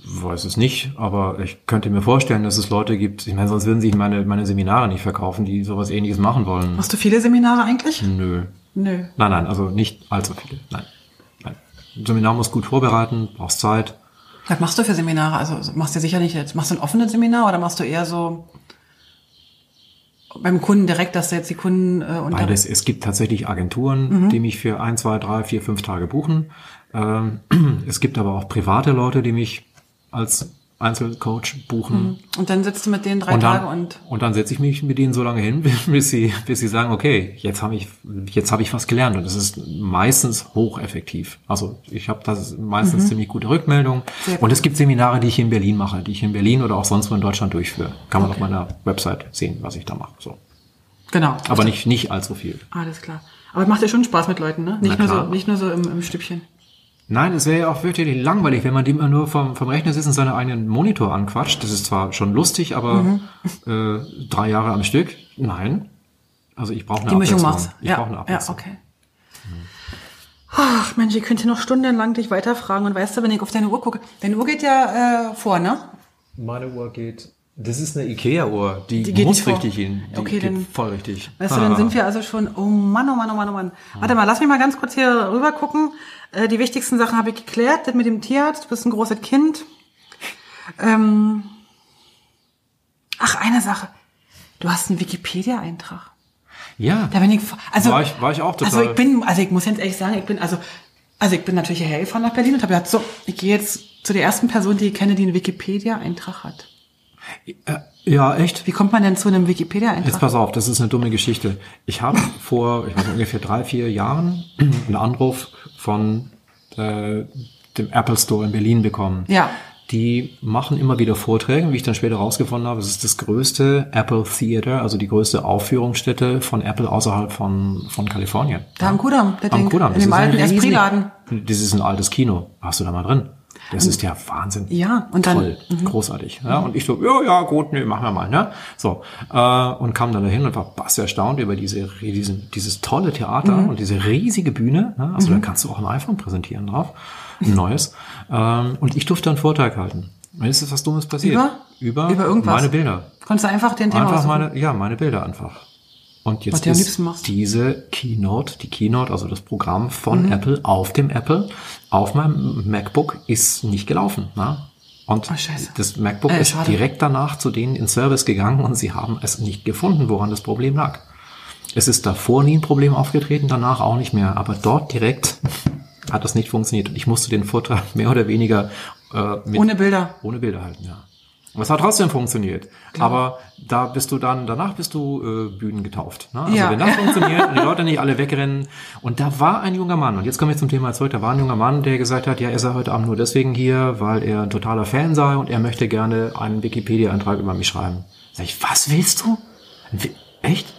Weiß es nicht, aber ich könnte mir vorstellen, dass es Leute gibt, ich meine, sonst würden sich meine, meine Seminare nicht verkaufen, die sowas ähnliches machen wollen. Machst du viele Seminare eigentlich? Nö. Nö. Nein, nein, also nicht allzu viele. Nein. nein. Ein Seminar muss gut vorbereiten, brauchst Zeit. Was machst du für Seminare? Also machst du sicher nicht jetzt, machst du ein offenes Seminar oder machst du eher so beim Kunden direkt, dass du jetzt die Kunden äh, unter Beides. Es gibt tatsächlich Agenturen, die mich für ein, zwei, drei, vier, fünf Tage buchen. Ähm, es gibt aber auch private Leute, die mich als Einzelcoach buchen. und dann sitzt du mit denen drei Und Tage dann, und und dann setze ich mich mit denen so lange hin, bis sie, bis sie sagen, okay, jetzt habe ich, jetzt habe ich was gelernt. Und das ist meistens hocheffektiv. Also ich habe das meistens ziemlich gute Rückmeldung. Mhm. Sehr. Und es gibt Seminare, die ich in Berlin mache, die ich in Berlin oder auch sonst wo in Deutschland durchführe. Kann man auf meiner Website sehen, was ich da mache. So. genau. Aber nicht, nicht allzu viel. Alles klar. Aber macht dir schon Spaß mit Leuten, ne? Nicht Na nur so, nicht nur so im, im Stübchen. Nein, es wäre ja auch wirklich langweilig, wenn man dem immer nur vom, vom Rechner sitzt und seinen eigenen Monitor anquatscht. Das ist zwar schon lustig, aber Mhm. äh, drei Jahre am Stück? Nein. Also ich brauche eine Die Mischung Abwechslung. machst. Ich ja, brauche eine ja, Abwechslung. okay. Ach Mensch, ich könnte noch stundenlang dich weiterfragen und weißt du, wenn ich auf deine Uhr gucke, deine Uhr geht ja äh, vor, ne? Meine Uhr geht. Das ist eine Ikea-Uhr. Die, Die geht muss richtig hin. Die Okay, geht dann- voll richtig. Weißt du, dann sind wir also schon, oh Mann, oh Mann, oh Mann, oh Mann. Warte mal, lass mich mal ganz kurz hier rüber gucken. Äh, die wichtigsten Sachen habe ich geklärt. Das mit dem Tierarzt, du bist ein großes Kind. Ähm, ach, eine Sache. Du hast einen Wikipedia-Eintrag. Ja. Da bin ich, also, War ich- war ich auch Also total- ich bin, also ich muss jetzt ehrlich sagen, ich bin, also, also ich bin natürlich hierher gefahren nach Berlin und habe gedacht, so, ich gehe jetzt zu der ersten Person, die ich kenne, die einen Wikipedia-Eintrag hat. Äh, ja, echt. Wie kommt man denn zu einem Jetzt Wikipedia-Eintrag? pass auf, das ist eine dumme Geschichte. Ich habe vor, ich weiß ungefähr drei, vier Jahren einen Anruf von äh, dem Apple Store in Berlin bekommen. Ja. Die machen immer wieder Vorträge, wie ich dann später rausgefunden habe. Es ist das größte Apple Theater, also die größte Aufführungsstätte von Apple außerhalb von, von Kalifornien. Da am Kudamm, der Am. Kudamm. In Das dem ist ein alten Esprit-Laden. Das ist ein altes Kino. Warst du da mal drin? Das ist ja Wahnsinn. Ja, und dann- Toll, großartig. Ja, und ich so, ja, ja, gut, nee, machen wir mal. Ne? So, äh, und kam dann dahin und war bass erstaunt über diese, diesen, dieses tolle Theater und diese riesige Bühne. Ne? Also da kannst du auch ein iPhone präsentieren drauf, ein neues. Ähm, und ich durfte einen Vortrag halten. Jetzt ist was Dummes passiert. Über? Über, Über irgendwas? meine Bilder. Konntest du einfach den Thema Einfach aussuchen? meine, ja, meine Bilder einfach. Und jetzt ist diese Keynote, die Keynote, also das Programm von Mhm. Apple auf dem Apple, auf meinem MacBook ist nicht gelaufen. Ne? Und Oh, das MacBook Äh, ist schade. direkt danach zu denen in Service gegangen und sie haben es nicht gefunden, woran das Problem lag. Es ist davor nie ein Problem aufgetreten, danach auch nicht mehr. Aber dort direkt hat das nicht funktioniert. Und ich musste den Vortrag mehr oder weniger äh, mit Ohne Bilder. ohne Bilder halten, ja. Aber es hat trotzdem funktioniert. Aber da bist du dann, danach bist du äh, Bühnen getauft. Ne? Also Ja. wenn das funktioniert und die Leute nicht alle wegrennen. Und da war ein junger Mann, und jetzt kommen wir zum Thema zurück, da war ein junger Mann, der gesagt hat, ja, er sei heute Abend nur deswegen hier, weil er ein totaler Fan sei und er möchte gerne einen Wikipedia-Eintrag über mich schreiben. Sag ich, was willst du? Echt?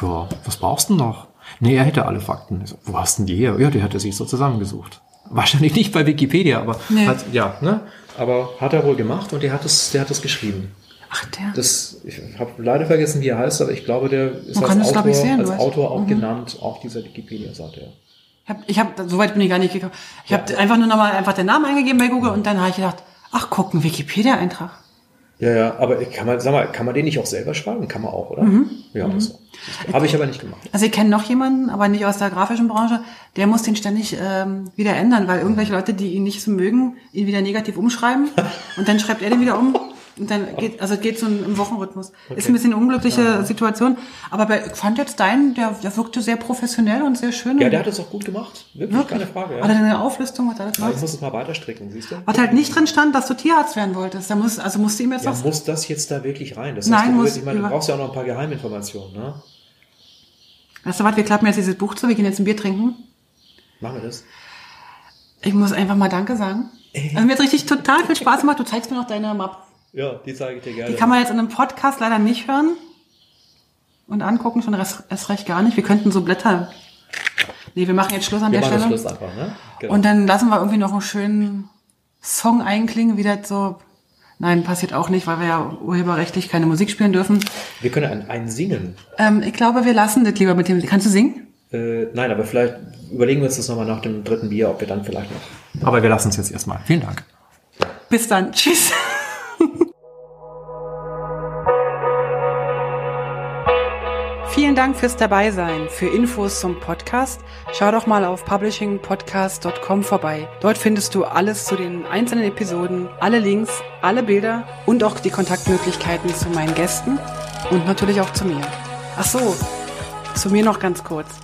Ja, was brauchst du denn noch? Nee, er hätte alle Fakten. So, wo hast denn die her? Ja, die hat er sich so zusammengesucht. Wahrscheinlich nicht bei Wikipedia, aber Nee. hat, ja, ne? Aber hat er wohl gemacht und der hat es, der hat es geschrieben. Ach, der. Das, ich habe leider vergessen, wie er heißt, aber ich glaube, der ist Man als Autor, sehen, als. Mhm. Autor auch genannt auf dieser Wikipedia-Seite. Ja. Ich hab, ich hab, so weit bin ich gar nicht gekommen. Ich habe einfach nur nochmal einfach den Namen eingegeben bei Google und dann habe ich gedacht, ach guck, ein Wikipedia-Eintrag. Ja, ja, aber kann man, sag mal, kann man den nicht auch selber schreiben? Kann man auch, oder? Mhm. Ja, das so. Habe ich aber nicht gemacht. Also ich kenne noch jemanden, aber nicht aus der grafischen Branche, der muss den ständig ähm, wieder ändern, weil irgendwelche Leute, die ihn nicht so mögen, ihn wieder negativ umschreiben und dann schreibt er den wieder um und dann geht, also geht so im Wochenrhythmus. Ist ein bisschen eine unglückliche Situation, aber bei, ich fand jetzt deinen, der, der wirkte sehr professionell und sehr schön. Ja, der hat es auch gut gemacht. Wirklich, wirklich. keine Frage. Hat er Ja. eine Auflistung, was er alles Ja, ich muss es mal weiter stricken, siehst du? Was halt nicht drin stand, dass du Tierarzt werden wolltest. Da muss, also musst du ihm jetzt Ja, noch muss das jetzt da wirklich rein? Das Nein, du, muss ich meine, du brauchst ja auch noch ein paar Geheiminformationen, ne? Weißt du was, wir klappen jetzt dieses Buch zu, wir gehen jetzt ein Bier trinken. Machen wir das? Ich muss einfach mal Danke sagen. Also mir hat richtig total viel Spaß gemacht. Du zeigst mir noch deine Map. Ja, die zeige ich dir gerne. Die kann man jetzt in einem Podcast leider nicht hören und angucken, schon erst, recht gar nicht. Wir könnten so Blätter. Nee, wir machen jetzt Schluss an wir der machen Stelle. Schluss einfach, ne? Genau. Und dann lassen wir irgendwie noch einen schönen Song einklingen, wie das so. Nein, passiert auch nicht, weil wir ja urheberrechtlich keine Musik spielen dürfen. wir können einen, einen singen. Ähm, ich glaube, wir lassen das lieber mit dem. Kannst du singen? Äh, nein, aber vielleicht überlegen wir uns das nochmal nach dem dritten Bier, ob wir dann vielleicht noch. Aber wir lassen es jetzt erstmal. Vielen Dank. Bis dann. Tschüss. Vielen Dank fürs Dabeisein. Für Infos zum Podcast schau doch mal auf publishingpodcast.com vorbei. Dort findest du alles zu den einzelnen Episoden, alle Links, alle Bilder und auch die Kontaktmöglichkeiten zu meinen Gästen und natürlich auch zu mir. Ach so, zu mir noch ganz kurz.